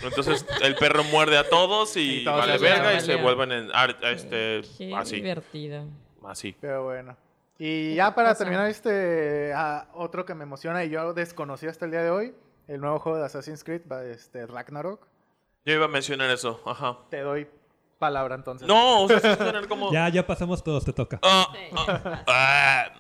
Entonces el perro muerde a todos y, Y todos vale se verga y se vuelven en ar- este, qué así. divertido. Así. Pero bueno. Y ya para terminar este ah, otro que me emociona y yo desconocí hasta el día de hoy, el nuevo juego de Assassin's Creed, este Ragnarok. Yo iba a mencionar eso, ajá. Te doy palabra entonces. No, o sea, sí tener como... Ya, ya pasamos todos, te toca. Sí. ah, ah,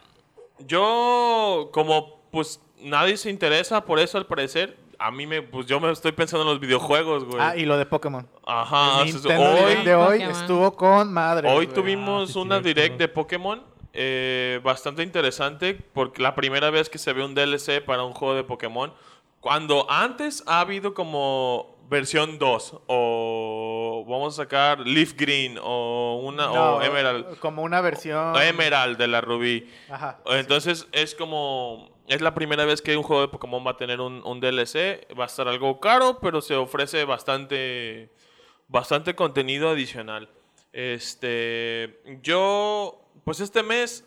yo, como pues nadie se interesa por eso al parecer, a mí me, pues yo me estoy pensando en los videojuegos, güey. Ah, y lo de Pokémon. Ajá, El Nintendo hoy, de hoy Pokémon. estuvo con madre. hoy güey. tuvimos Ah, sí, una direct de Pokémon eh, bastante interesante porque la primera vez que se ve un DLC para un juego de Pokémon, cuando antes ha habido como versión 2 o vamos a sacar Leaf Green o una No, o Emerald Como una versión. Emerald de la Rubí. Ajá. Entonces es como. Es la primera vez que un juego de Pokémon va a tener un, un DLC. Va a estar algo caro, pero se ofrece bastante. Bastante contenido adicional. Este. Yo. Pues este mes.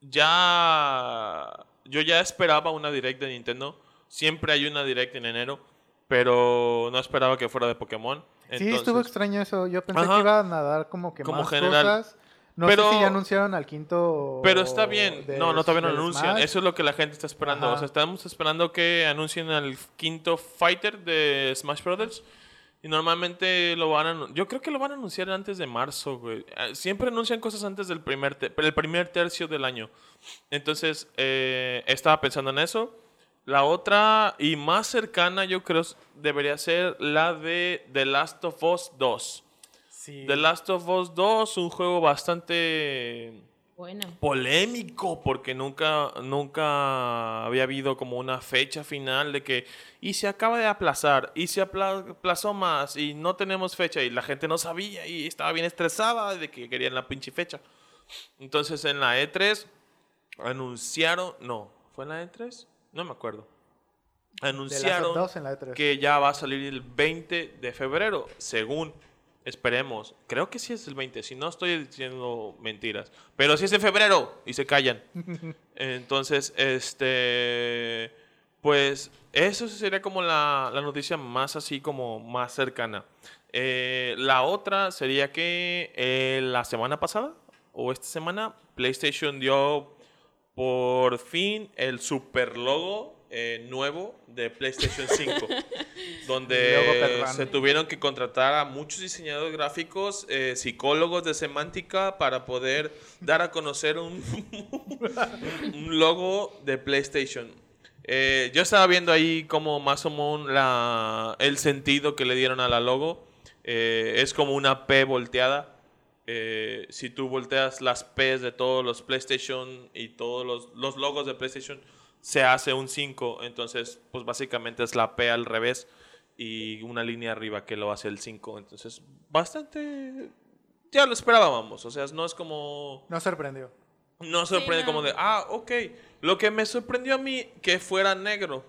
Ya. Yo ya esperaba una direct de Nintendo. Siempre hay una direct en enero. Pero no esperaba que fuera de Pokémon. sí, estuvo extraño eso. Yo pensé Ajá. que iban a dar como que Como más general. cosas. No Pero- sé si ya anunciaron al quinto. Pero está bien. de- no, no, todavía no lo anuncian. Smash. Eso es lo que la gente está esperando. Ajá. O sea, estamos esperando que anuncien al quinto Fighter de Smash Brothers. Y normalmente lo van a... Yo creo que lo van a anunciar antes de marzo, güey. Eh, Siempre anuncian cosas antes del primer, te- el primer tercio del año. Entonces, eh, estaba pensando en eso. La otra y más cercana, yo creo, debería ser la de The Last of Us 2. Sí. The Last of Us 2, un juego bastante Bueno. polémico porque nunca, nunca había habido como una fecha final de que y se acaba de aplazar y se apla- aplazó más y no tenemos fecha y la gente no sabía y estaba bien estresada de que querían la pinche fecha. Entonces en la E3 anunciaron, no, ¿fue en la E3? No me acuerdo. Anunciaron dos en la E E3. que ya va a salir el 20 de febrero, según esperemos. Creo que sí es el 20, si no estoy diciendo mentiras. Pero sí es en febrero y se callan. Entonces, este, pues eso sería como la, la noticia más así como más cercana. Eh, la otra sería que eh, la semana pasada o esta semana PlayStation dio por fin el super logo eh, nuevo de PlayStation 5, Logo donde se tuvieron que contratar a muchos diseñadores gráficos, eh, psicólogos de semántica para poder dar a conocer un, un logo de PlayStation. Eh, yo estaba viendo ahí como más o menos la, el sentido que le dieron a la logo. Eh, es como una P volteada. Eh, si tú volteas las P's de todos los PlayStation y todos los, los logos de PlayStation, se hace un 5. Entonces, pues básicamente es la P al revés y una línea arriba que lo hace el 5. Entonces, bastante... Ya lo esperábamos. O sea, no es como... No sorprendió. No sorprende no. como de, ah, ok. Lo que me sorprendió a mí que fuera negro.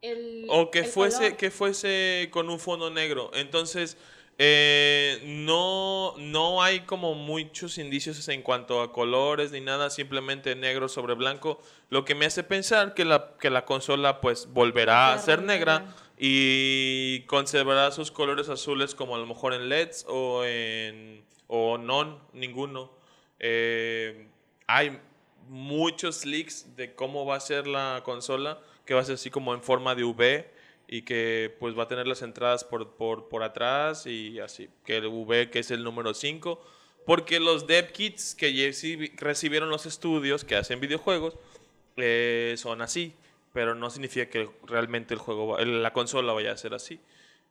El- O que el fuese, color. que fuese con un fondo negro. Entonces, eh, no, no hay como muchos indicios en cuanto a colores ni nada, simplemente negro sobre blanco. Lo que me hace pensar que la, que la consola pues volverá a ser negra y conservará sus colores azules como a lo mejor en LEDs o en o non, ninguno. Eh, hay muchos leaks de cómo va a ser la consola, que va a ser así como en forma de V y que pues va a tener las entradas por, por, por atrás y así, que el V que es el número 5, porque los dev kits que recibi- recibieron los estudios que hacen videojuegos eh, son así, pero no significa que realmente el juego, va- la consola vaya a ser así.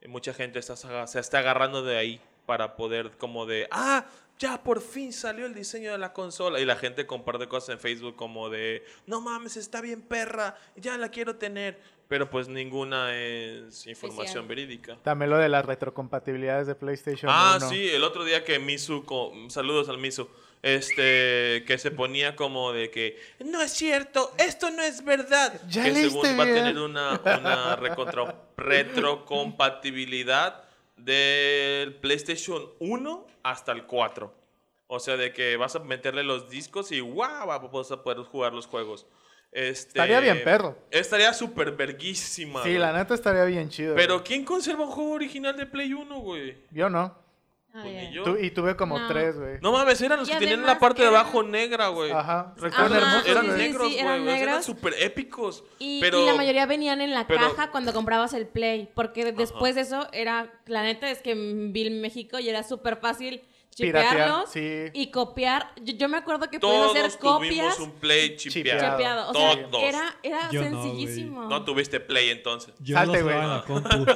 Mucha gente está, se está agarrando de ahí para poder como de, ah, ya por fin salió el diseño de la consola. Y la gente comparte cosas en Facebook como de, no mames, está bien perra, ya la quiero tener. Pero pues ninguna es información Oficial. verídica. También lo de las retrocompatibilidades de PlayStation Ah, 1. sí, el otro día que Misu, saludos al Misu, este, que se ponía como de que, no es cierto, esto no es verdad. Ya que según va a bien. tener una, una retrocompatibilidad del PlayStation 1 hasta el 4. O sea, de que vas a meterle los discos y wow, vas a poder jugar los juegos. Este, Estaría bien perro. Estaría súper verguísima. Sí, güey. la neta estaría bien chido. Pero güey. ¿quién conserva un juego original de Play 1, güey? Yo no. Pues yo. Tu- y tuve como No. tres, güey. No mames, eran los Y que tenían la parte de abajo negra, güey. Ajá. Recuerda, Ajá, hermosos, eran sí, negros, sí, güey. eran súper épicos. Y, pero y la mayoría venían en la pero- caja cuando comprabas el Play, porque después de eso era, la neta es que vi en México y era súper fácil chipearlos sí. y copiar. Yo, yo me acuerdo que podías todos hacer copias tuvimos un Play chipeado. Chipeado. chipeado. O sea, Todos. era, era Yo no, sencillísimo. No tuviste Play entonces. Yo Salte, güey. jugaba en la compu.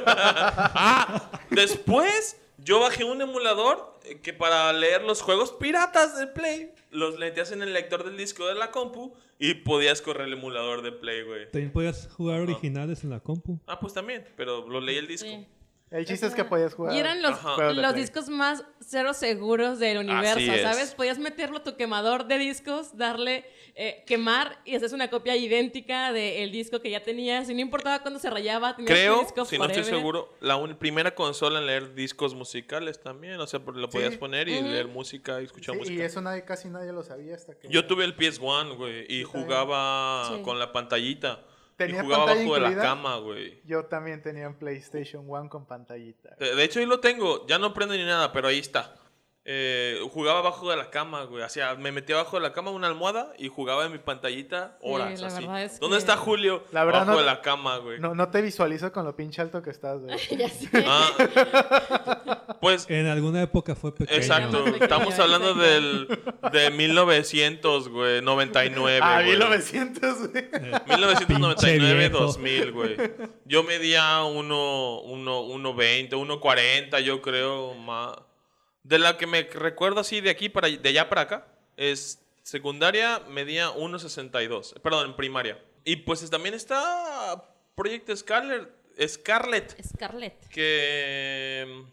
Ah, después yo bajé un emulador eh, que para leer los juegos piratas de Play, los metías en el lector del disco de la compu y podías correr el emulador de Play, güey. También podías jugar originales en la compu. Ah, pues también, pero lo leí el disco. Sí. El chiste es que podías jugar. Y eran los, de los Play. discos más cero seguros del universo, Así es. ¿sabes? Podías meterlo a tu quemador de discos, darle, eh, quemar y haces una copia idéntica del disco que ya tenías. Y no importaba cuándo se rayaba, tenías Creo, disco si no estoy seguro, la un- primera consola en leer discos musicales también. O sea, lo podías Sí. poner y leer música y escuchar Sí, y música. eso nadie, casi nadie lo sabía hasta que... Yo tuve el PS1, güey, y jugaba Sí. con la pantallita. Y ¿Tenía jugaba pantalla abajo de la cama, güey. Yo también tenía un PlayStation 1 con pantallita. De, de hecho, ahí lo tengo. Ya no prende ni nada, pero ahí está. Eh, jugaba abajo de la cama, güey. O sea, me metía abajo de la cama una almohada y jugaba en mi pantallita Sí, horas. la así. es ¿Dónde que- está Julio? La verdad abajo no- de la cama, güey. No, no te visualizo con lo pinche alto que estás, güey. Ya sé. Ah. pues En alguna época fue pequeño. Exacto, estamos hablando del, de 1900, güey, 99, Ah, güey. 1900, güey. 1999, Pinche viejo. 2000, güey. Yo medía 1, 1, 1.20, 1.40, yo creo, más. De la que me recuerdo así de aquí para de allá para acá, es secundaria medía 1.62, perdón, en primaria. Y pues también está Project Scarlet, Scarlet Scarlett. que...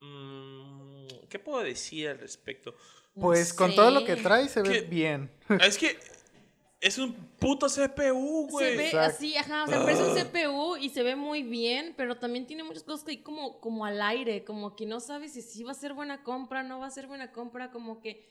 mm, ¿Qué puedo decir al respecto? No Pues con todo lo que trae se ve bien. Es que es un puto CPU, Se güey. ve Exacto. así, ajá, o sea, parece un CPU y se ve muy bien, pero también tiene muchas cosas que hay como, como al aire, como que no sabes si sí va a ser buena compra, no va a ser buena compra, como que...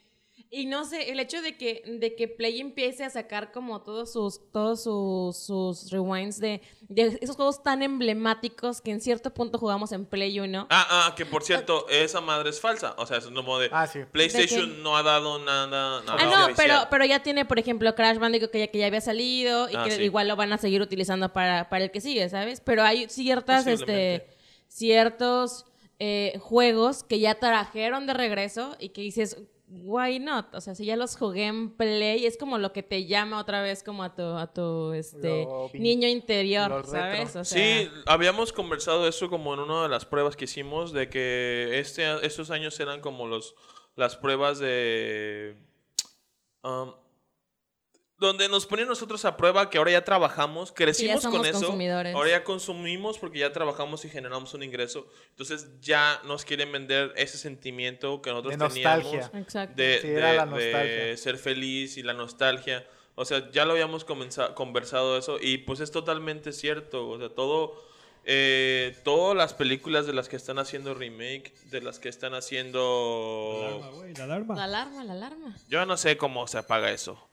Y no sé, el hecho de que, de que Play empiece a sacar como todos sus, todos sus, sus rewinds de, de esos juegos tan emblemáticos que en cierto punto jugamos en Play 1. Ah, ah, que por cierto, esa madre es falsa. O sea, es como de... Ah, sí. PlayStation no ha dado nada... nada Ah, no, oficial. pero, pero ya tiene, por ejemplo, Crash Bandicoot que ya, que ya había salido y Ah, que sí. igual lo van a seguir utilizando para, para el que sigue, ¿sabes? Pero hay ciertas, este, ciertos eh, juegos que ya trajeron de regreso y que dices, why not? O sea, si ya los jugué en Play, es como lo que te llama otra vez como a tu, a tu este, Lo niño interior. ¿sabes? O sea, Sí, habíamos conversado eso como en una de las pruebas que hicimos, de que este, estos años eran como los, las pruebas de... um, donde nos ponen nosotros a prueba que ahora ya trabajamos, crecimos con eso, ahora ya consumimos porque ya trabajamos y generamos un ingreso, entonces ya nos quieren vender ese sentimiento que nosotros De nostalgia. teníamos Exacto. de, Sí, de- era la de ser feliz y la nostalgia. O sea, ya lo habíamos conversado eso y pues es totalmente cierto. O sea, todo, eh, todas las películas de las que están haciendo remake, de las que están La haciendo... alarma, güey, la alarma. La alarma, la alarma. Yo no sé cómo se apaga eso.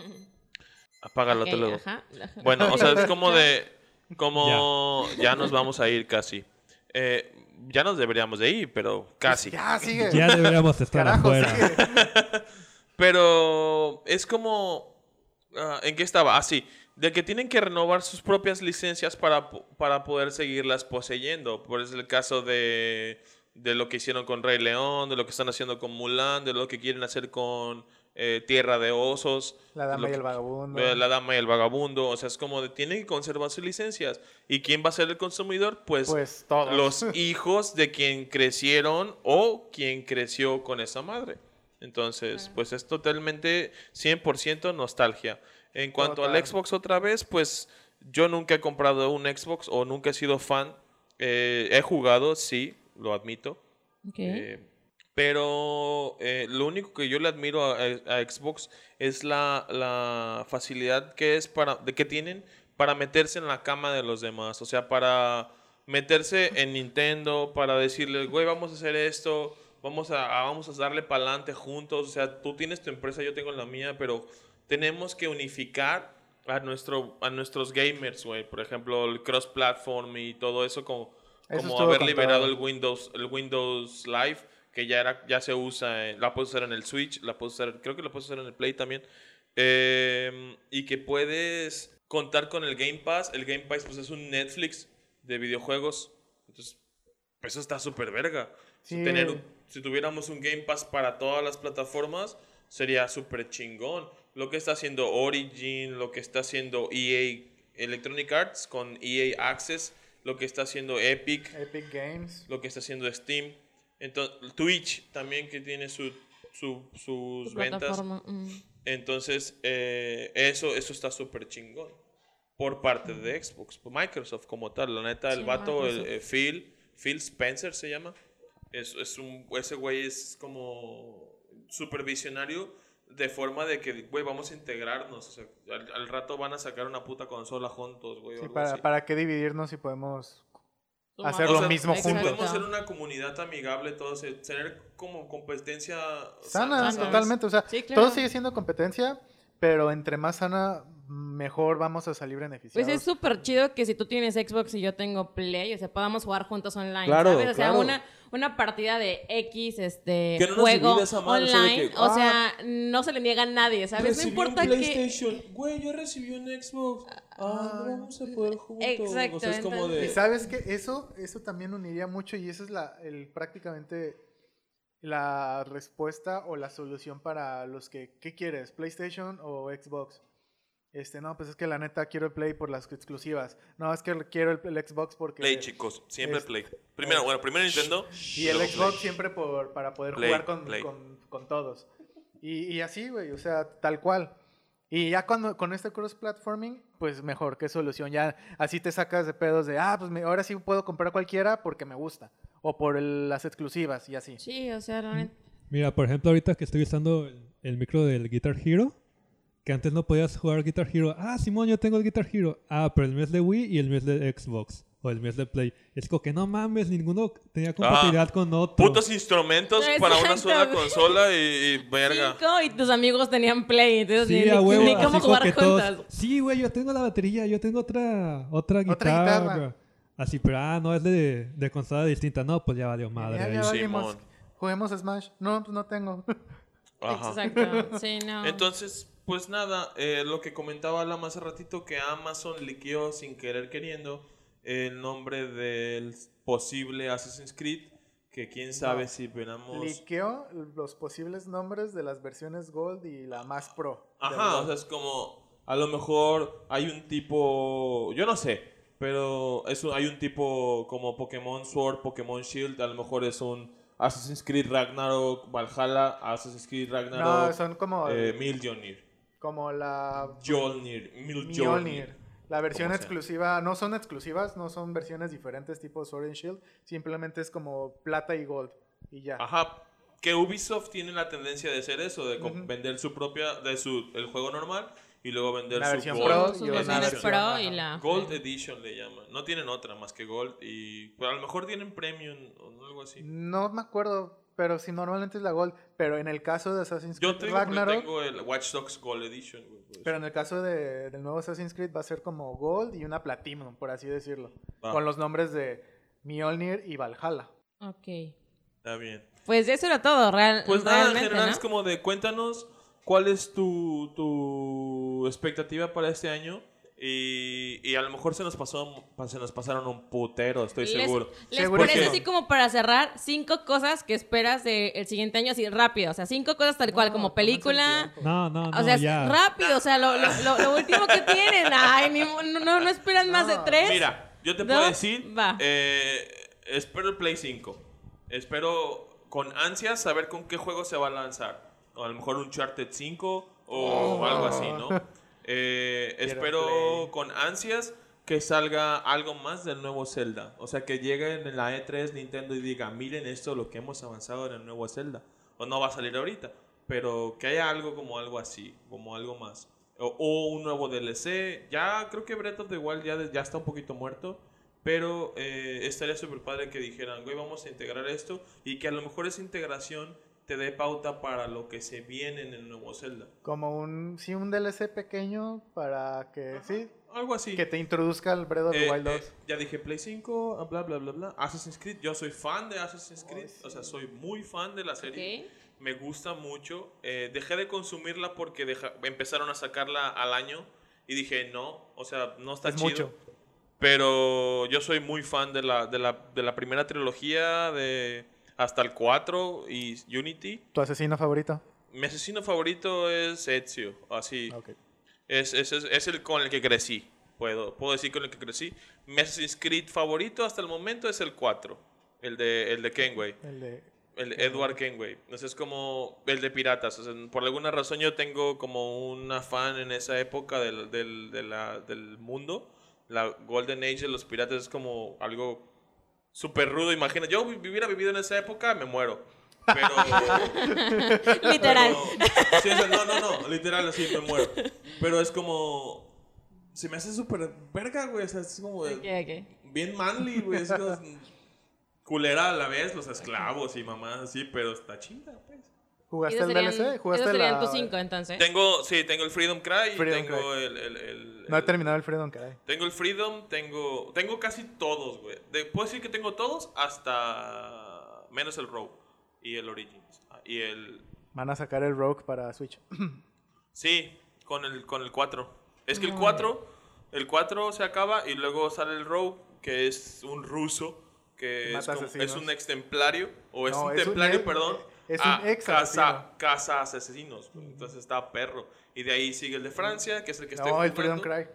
Apágalo ajá, ajá. Bueno, o sea, es como de... Como ya nos vamos a ir casi. Eh, ya nos deberíamos de ir, pero casi. Ya, sigue. Ya deberíamos estar Carajo, afuera. sigue. Pero es como... ah, ¿En qué estaba? Ah, sí. De que tienen que renovar sus propias licencias para, para poder seguirlas poseyendo. Por es el caso de, de lo que hicieron con Rey León, de lo que están haciendo con Mulan, de lo que quieren hacer con eh, Tierra de Osos. La dama y el vagabundo. de La Dama y el Vagabundo. O sea, es como de tienen que conservar sus licencias. ¿Y quién va a ser el consumidor? Pues, Pues todos. los hijos de quien crecieron o quien creció con esa madre. Entonces, pues es totalmente 100% nostalgia. En cuanto al. Xbox otra vez, pues yo nunca he comprado un Xbox o nunca he sido fan. Eh, he jugado, sí, lo admito. Ok. Eh, pero eh, lo único que yo le admiro a, a Xbox es la, la facilidad que es para de que tienen para meterse en la cama de los demás, o sea, para meterse en Nintendo, para decirles, güey, vamos a hacer esto, vamos a, a- vamos a darle para adelante juntos, o sea, tú tienes tu empresa, yo tengo la mía, pero tenemos que unificar a nuestro a nuestros gamers, güey, por ejemplo, el cross platform y todo eso como Eso como haber liberado el Windows, el Windows Live, que ya era, ya se usa, en- la puedes usar en el Switch, la puedes usar, creo que la puedes usar en el Play también. Eh, y que puedes contar con el Game Pass. El Game Pass pues es un Netflix de videojuegos. Entonces, pues, eso está súper verga. Si tener- si tuviéramos un Game Pass para todas las plataformas, sería súper chingón. Lo que está haciendo Origin, lo que está haciendo EA Electronic Arts con EA Access, lo que está haciendo Epic, Epic Games. lo que está haciendo Steam. Entonces, Twitch también que tiene su, su- sus ventas. mm. Entonces, eh, eso, eso está súper chingón. Por parte de Xbox, por Microsoft como tal. La neta, el Sí, vato, el, eh, Phil, Phil Spencer se llama. Es, es un, ese güey es como supervisionario de forma de que, güey, vamos a integrarnos. O sea, al, al rato van a sacar una puta consola juntos, güey. Sí, para, así. para qué dividirnos si podemos Hacer O lo sea, mismo juntos. Podemos ser una comunidad amigable, todos, eh, tener como competencia Sana, Sana. totalmente. O sea, Sí, claro. todo sigue siendo competencia, pero entre más sana, mejor vamos a salir beneficiados. Pues es súper chido que si tú tienes Xbox y yo tengo Play, o sea, podamos jugar juntos online, Claro, ¿sabes? O sea, claro. una, una partida de X, este, Que no juego esa madre, o sea, online, o ah, sea, no se le niega a nadie, ¿sabes? No Recibí importa un que... PlayStation. Güey, yo recibí un Xbox. Ah, no vamos a poder juntos. Exacto, O sea, es como Y de... sabes que eso, eso también uniría mucho y esa es la, el, prácticamente la respuesta o la solución para los que, ¿qué quieres? ¿PlayStation o Xbox? Este, no, pues es que la neta quiero el Play por las exclusivas. No, es que quiero el, el Xbox porque... Play, chicos, siempre Es- Play. Primero, bueno, primero Nintendo. Y el Xbox Play. siempre por, para poder Play, jugar con- con todos. Y, y así, güey, o sea, tal cual. Y ya cuando con este cross-platforming, pues mejor, qué solución. Ya así te sacas de pedos de, ah, pues me- ahora sí puedo comprar cualquiera porque me gusta. O por el- las exclusivas y así. Sí, o sea, la neta- Mira, por ejemplo, ahorita que estoy usando el, el micro del Guitar Hero, que antes no podías jugar Guitar Hero. Ah, Simón, yo tengo el Guitar Hero. Ah, pero el mes de Wii y el mes de Xbox. O el mes de Play. Es como que no mames, ninguno tenía compatibilidad con otro. Putos instrumentos para una sola consola y, y verga. Cinco y tus amigos tenían Play, entonces Sí, ni, a huevo. ni cómo jugar que todos, juntos. Sí, güey, yo tengo la batería, yo tengo otra, otra guitarra. Otra guitarra. Así, pero ah, no, es de, de consola distinta. No, pues ya valió madre. Ya, ya valimos. Juguemos Smash. No, pues no tengo. Ajá. Exacto, sí, no. Entonces, pues nada, eh, lo que comentaba Alan hace ratito, que Amazon liqueó sin querer queriendo el nombre del posible Assassin's Creed Que quién sabe No. si veremos. Liqueó los posibles nombres de las versiones Gold y la más Pro. Ajá, o sea, es como. A lo mejor hay un tipo. Yo no sé. Pero es un- hay un tipo como Pokémon Sword, Pokémon Shield. A lo mejor es un Assassin's Creed Ragnarok, Valhalla, Assassin's Creed Ragnarok. No, son como, eh, Mjolnir. como la Mjolnir. Mjolnir. La versión Como sea. exclusiva, no son exclusivas, no son versiones diferentes tipo Sword and Shield, simplemente es como plata y gold y ya. Ajá. Que Ubisoft tiene la tendencia de hacer eso, de com- Ujú. vender su propia, de su, el juego normal y luego vender La su versión Gold. Pro y versiones versión, Pro y la... Gold Edition le llaman. No tienen otra más que Gold y pues, a lo mejor tienen Premium o algo así. No me acuerdo, pero si normalmente es la gold, pero en el caso de Assassin's Yo Creed tengo, Ragnarok, tengo el Watch Dogs Gold Edition. güey, pero en el caso de- del nuevo Assassin's Creed va a ser como gold y una platinum, por así decirlo, con los nombres de Mjolnir y Valhalla. Ok. Está bien. Pues eso era todo, real, Pues nada, en realmente, general ¿no? es como de cuéntanos cuál es tu, tu expectativa para este año. Y, y a lo mejor se nos pasó se nos pasaron un putero, estoy Les- seguro. ¿Les parece así como para cerrar cinco cosas que esperas del siguiente año así rápido? O sea, cinco cosas tal cual No, como película. No, no, no, O sea, ya. rápido, o sea, lo, lo, lo- lo último que tienen. Ay, ni mo- no, no, no esperan más de tres. Mira, yo te puedo decir, Va. eh, espero el Play 5. Espero con ansias saber con qué juego se va a lanzar. O a lo mejor un Uncharted 5 o algo así, ¿no? Eh, espero Play. con ansias que salga algo más del nuevo Zelda. O sea, que llegue en la E3 Nintendo y diga, miren esto, lo que hemos avanzado en el nuevo Zelda. O no va a salir ahorita, pero que haya algo como algo así, como algo más. O, o un nuevo DLC. Ya creo que Breath of the Wild ya, ya está un poquito muerto. Pero eh, estaría súper padre que dijeran, güey, vamos a integrar esto. Y que a lo mejor esa integración te dé pauta para lo que se viene en el nuevo Zelda. Como un, sí, un DLC pequeño para que, sí, Algo así. que te introduzca al Breath of the Eh, Wild 2. eh, ya dije Play 5, bla, bla, bla, bla. Assassin's Creed, yo soy fan de Assassin's Creed. O sea, soy muy fan de la serie. Ok. Me gusta mucho. Eh, dejé de consumirla porque deja- empezaron a sacarla al año. Y dije, no, o sea, no está Es chido. mucho. Pero yo soy muy fan de la, de la, de la primera trilogía, de hasta el 4 y Unity. ¿Tu asesino favorito? Mi asesino favorito es Ezio, así. Ok. Es, es, es, es el con el que crecí. Puedo, puedo decir con el que crecí. Mi Assassin's Creed favorito hasta el momento es el 4. El de, el de Kenway. El de... El de Edward Kenway. Entonces es como el de piratas. O sea, por alguna razón yo tengo como un afán en esa época del, del, de la- del mundo. La Golden Age de los piratas es como algo súper rudo. Imagina, yo hubiera vivido en esa época, me muero. Pero... Literal. Pero- sí, o sea, no, no, no, literal, así me muero. Pero es como. Se me hace súper verga, güey. O sea, es como. de- Ok, ok. Bien manly, güey. Es como. Culera a la vez, los esclavos y mamás así, pero está chida, pues. ¿Jugaste el serían, DLC? ¿Jugaste esos serían la... tus cinco, entonces. Tengo, sí, tengo el Freedom Cry y Freedom tengo Cry. el, el, el- No he terminado el Freedom Cry. Tengo el Freedom, tengo. Tengo casi todos, güey. De- Puedo decir que tengo todos hasta. Menos el Rogue y el Origins. Ah, Y el. Van a sacar el Rogue para Switch. Sí, con el, con el 4. Es que el 4, el 4 se acaba y luego sale el Rogue, que es un ruso, que es, como- es un extemplario, o es No, un es un templario, ex- perdón. Es a un ex asesino. caza asesinos. Entonces está perro. Y de ahí sigue el de Francia, que es el que estoy No, el. Freedom Cry.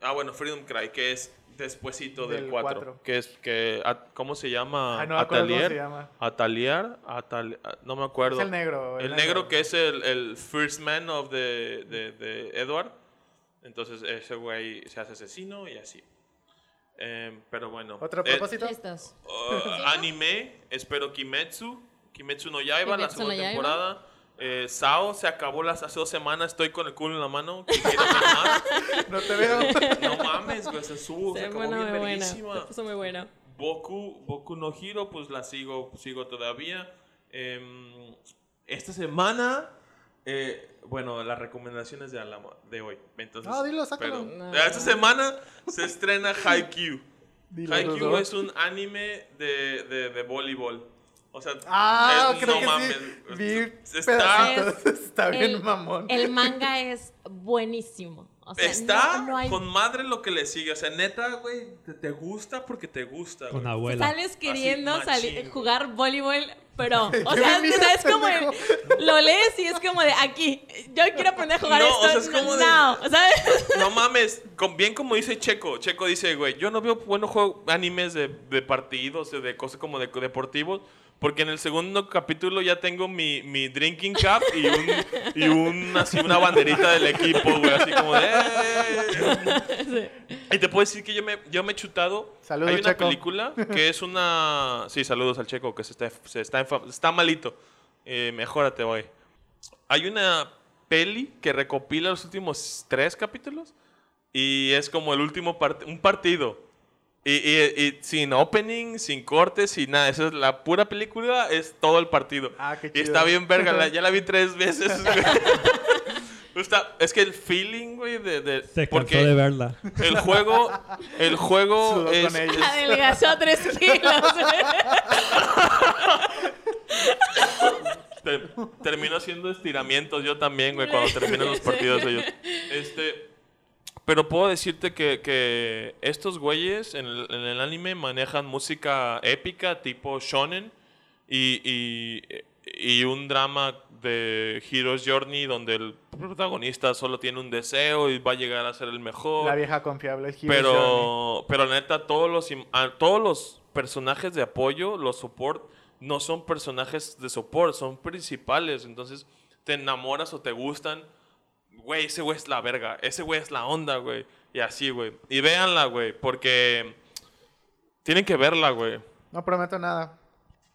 Ah, bueno, Freedom Cry, que es despuesito del, Del 4. cuatro. Que es, que, a- ¿cómo se llama? Ay, no me acuerdo cómo Atelier. se llama. Atelier, Atali- ah, no me acuerdo. Es el negro. El negro que es el, el first man of the, de, de Edward. Entonces ese güey se hace asesino y así. Em, pero bueno. ¿Otro Eh, propósito? Uh, anime, espero Kimetsu. Kimetsu no Yaiba, la Kimetsu no segunda Yaiba. temporada. Eh, Sao se acabó las, hace dos semanas. Estoy con el culo en la mano. más. No te veo. No mames, güey. Se subo. Se Se acabó buena, bien muy buena. verguísima. Se puso muy bueno. Boku, Boku no Hiro, pues la sigo, sigo todavía. Em, esta semana, eh, bueno, las recomendaciones de, Alama, de hoy. Entonces, Ah, dilo, sácalo. pero, No. Esta semana se estrena Haikyuu. Haikyuu es un anime de, de, de voleibol. O sea, Ah, es- creo no que mames. sí. Vi Está, bien El- mamón. El manga es buenísimo. O sea, Está no, no hay... con madre lo que le sigue. O sea, neta, güey, te, te gusta porque te gusta. Con abuela. Sales queriendo salir, jugar voleibol, pero, o sea, es como de- lo lees y es como de aquí, yo quiero aprender a jugar No, esto, o sea, es como de- no, ¿sabes? No mames, con- bien como dice Checo. Checo dice, güey, yo no veo buenos juegos, animes de, de partidos, de, de cosas como de deportivos, porque en el segundo capítulo ya tengo mi, mi drinking cup y un, y un así una banderita del equipo, güey, así como de... "Eh". Y te puedo decir que yo me, yo me he chutado. Saludos, Hay una Checo. película que es una... Sí, saludos al Checo, que se está, se está, está malito. Eh, mejórate, güey. Hay una peli que recopila los últimos tres capítulos y es como el último part- un partido. Y, y- y sin opening, sin cortes, sin nada. Esa es la pura película, es todo el partido. Ah, qué y chido. está bien verga, la- ya la vi tres veces. Está- es que el feeling, güey, de, de- Se cansó porque de verla. el juego, el juego Sudó es, con ellos. es- Adelgazó tres kilos. Te- termino haciendo estiramientos yo también, güey, cuando terminan los partidos ellos. Este, pero puedo decirte que, que estos güeyes en el, en el anime manejan música épica tipo shonen y, y, y un drama de Hero's Journey donde el protagonista solo tiene un deseo y va a llegar a ser el mejor. La vieja confiable. Hero's Journey. Pero, pero la neta, todos los, im- a- todos los personajes de apoyo, los support, no son personajes de support, son principales. Entonces, te enamoras o te gustan. Güey, ese güey es la verga. Ese güey es la onda, güey. Y así, güey. Y véanla, güey, porque tienen que verla, güey. No prometo nada.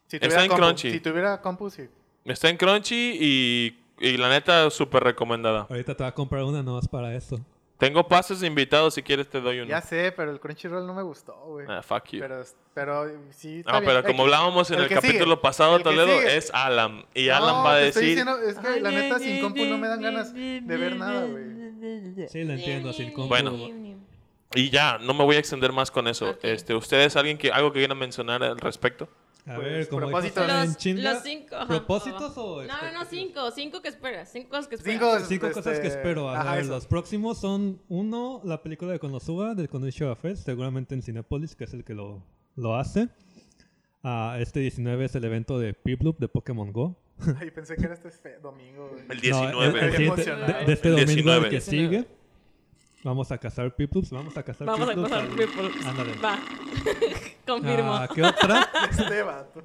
Si Está tuviera en compu- Crunchy. Si tuviera compu, sí. Está en Crunchy y, y la neta, súper recomendada. Ahorita te voy a comprar una nomás para eso. Tengo pases de invitados, si quieres te doy uno. Ya sé, pero el Crunchyroll no me gustó, güey. Ah, fuck you. Pero, pero sí. está No, bien. pero El como hablábamos en el, que capítulo sigue, pasado, el Toledo, sigue. es Alan. Y No, Alan va a te estoy decir... diciendo, es que la neta sin compu no me dan ganas de ver nada, güey. Sí, la entiendo, sin compu. Bueno. Y ya, no me voy a extender más con eso. Ok. Este, ¿Ustedes alguien que algo que quieran mencionar al respecto? A Pues, ver, como propósitos. Los, chinga, los cinco. ajá, ¿Propósitos o No, no, no, cinco. Cinco que esperas. Cinco cosas que esperas. Cinco, Cinco este, cosas que espero. A ajá, ver, eso. los próximos son uno, la película de Konosuba del Konosuba Fest, seguramente en Cinepolis, que es el que lo, lo hace. Ah, este 19 es el evento de Piploop de Pokémon Go. Ay, pensé que era este domingo, güey. El No, el- 19. el emocionado. de, de este El domingo 19. el que sigue. Vamos a cazar Piploops, vamos a cazar Vamos a Piploop pasar al- people. Ándale. Va. Confirmo. Ah, ¿Qué otra? Este vato.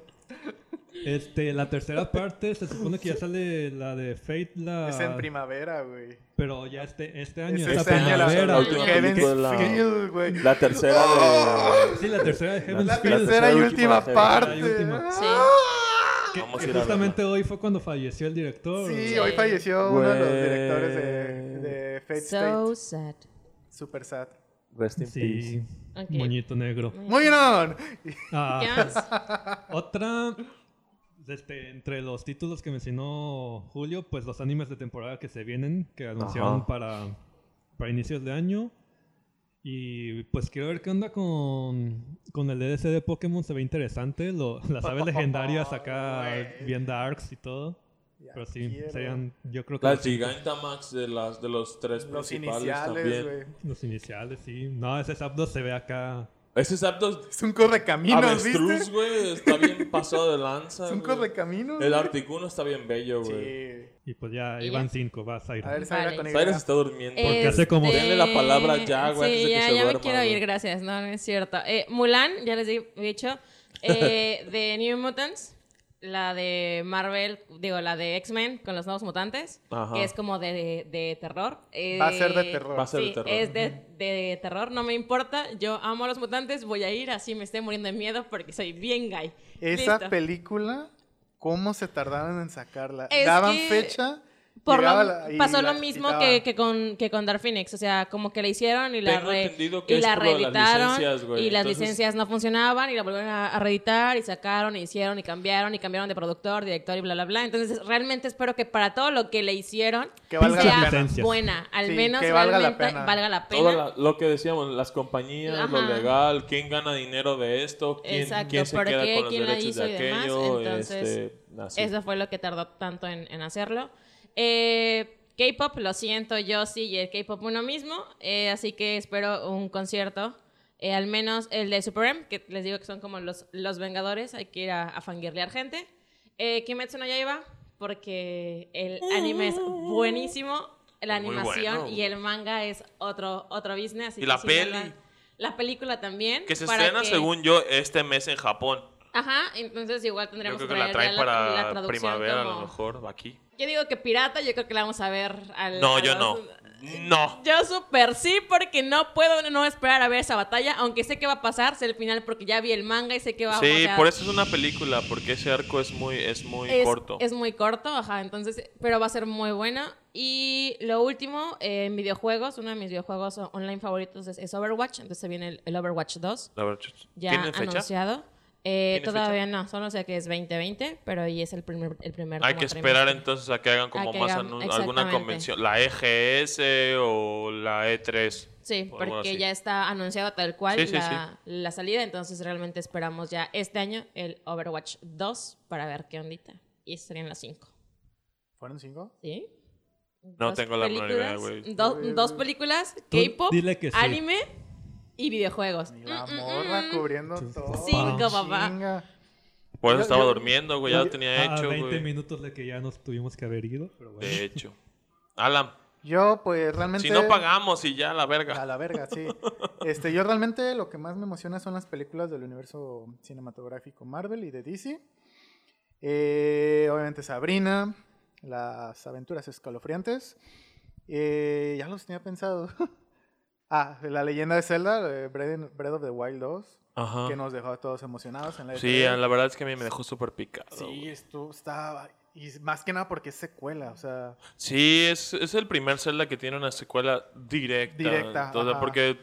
Este, la tercera parte se supone que ya sale la de Fate, la... Es en primavera, güey. Pero ya este, este año, Es esta este año la, primavera. la última Heaven's. Feel, güey. La tercera de. Sí, la tercera de Heaven's La Feel. tercera y última parte. y última. Sí. Que, Vamos que a ir a justamente hoy fue cuando falleció el director. Sí, Sí. hoy falleció uno de los directores de, de Fate So State. sad. Super sad. Rest in peace. Sí, Ok. moñito negro. Muy bien. Ah, otra, este, entre los títulos que mencionó Julio, pues los animes de temporada que se vienen, que anunciaron Ajá. para, para inicios de año. Y pues quiero ver qué onda con, con el DLC de Pokémon, se ve interesante. Lo- las aves legendarias acá, bien darks y todo. Ya Pero sí, quiero. serían, yo creo que Las los, Gigantamax de, las, de los tres Los principales iniciales, también. güey. los iniciales, sí. No, ese Zapdos se ve acá. Ese Zapdos Es un correcaminos, avestruz, ¿viste? güey, está bien pasado de lanza. Es un correcaminos. El. Articuno está bien bello, güey. Sí. Y pues ya ¿Y iban ya? cinco, vas a ir. A ver, Zaira Vale. con Cyrus idea. está durmiendo. Porque hace como- Este, Denle la palabra ya, güey, antes Sí, de que ya, se ya me duerma, quiero güey. ir, gracias. No, no es cierto. Eh, Mulan, ya les he dicho. Eh, de New Mutants. La de Marvel, digo, la de X-Men con los nuevos mutantes. Ajá. Que es como de, de, de terror. Eh, Va a ser de terror. Va a ser de terror. es de, de terror, no me importa. Yo amo a los mutantes, voy a ir, así me esté muriendo de miedo porque soy bien gay. Esa Listo. película, ¿cómo se tardaron en sacarla? Es Daban que fecha. Por lo- la- pasó la lo mismo que, que con, que con Dark Phoenix. O sea, como que la hicieron y la, re- y la las reeditaron. licencias, y las Entonces- licencias no funcionaban y la volvieron a, a reeditar y sacaron y hicieron y cambiaron y cambiaron de productor, director y bla, bla, bla. Entonces, realmente espero que para todo lo que le hicieron Que valga sea la pena. Buena. Al Sí, menos que valga la realmente pena. valga la pena. Todo la- lo que decíamos, las compañías, lo legal, quién gana dinero de esto, quién, Exacto, quién se queda qué, con los quién la derechos hizo de y demás, aquello. entonces, este. Eso fue lo que tardó tanto en, en hacerlo. Eh, K-pop, lo siento, yo sí, y el K-pop uno mismo. eh, así que espero un concierto. eh, al menos el de Super M, que les digo que son como los, los Vengadores. Hay que ir a, a fangirlear gente. Eh, Kimetsu no Yaiba, porque el anime es buenísimo. La animación bueno. y el manga es otro, otro business. así Y que la peli. la- La película también. Que se estrena, que- según yo, este mes en Japón. Ajá, entonces igual Yo tendríamos creo que traer la traen para la primavera, a lo mejor, aquí. Yo digo que pirata, yo creo que la vamos a ver al. No, a yo los- no. No. Yo súper sí, porque no puedo no esperar a ver esa batalla, aunque sé que va a pasar, sé el final porque ya vi el manga y sé que va Sí, o sea, por eso es una película, porque ese arco es muy, es muy es, corto. Es muy corto, ajá, entonces, pero va a ser muy buena. Y lo último, eh, en videojuegos, uno de mis videojuegos online favoritos es, es Overwatch, entonces viene el, el Overwatch 2, La verdad, ya ¿Tienen fecha? anunciado. Eh, ¿Tiene todavía no, solo sé que es 2020, pero ahí es el primer, el primer Hay que esperar trimestre. entonces a que hagan como que más hagan- alguna convención. La EGS o la E E3. Sí, o porque así. ya está anunciado tal cual Sí, sí, la, la salida, entonces realmente esperamos ya este año el Overwatch 2 para ver qué ondita. Y serían las 5. ¿Fueron cinco? ¿Sí? No tengo la menor idea, güey. do- dos películas, K-pop, anime y videojuegos. Y la morra mm. cubriendo todo. Cinco, papá. Chinga. Por eso Yo- estaba yo- durmiendo, güey. Ya lo tenía a hecho, 20 güey. minutos de que ya nos tuvimos que haber ido, pero bueno. De hecho. Alan, Yo, pues realmente. si no pagamos y ya la A verga. la verga, sí. Este, yo realmente lo que más me emociona son las películas del universo cinematográfico Marvel y de DC. Eh, obviamente Sabrina, las aventuras escalofriantes. Eh, ya los tenía pensado. ah, la leyenda de Zelda, eh, Breath, of the Wild 2, Ajá. que nos dejó a todos emocionados en la Sí, E3. la verdad es que a mí me dejó súper picado. Sí, esto está... Y más que nada porque es secuela, o sea... Sí, es, es el primer Zelda que tiene una secuela directa. Directa, Entonces, porque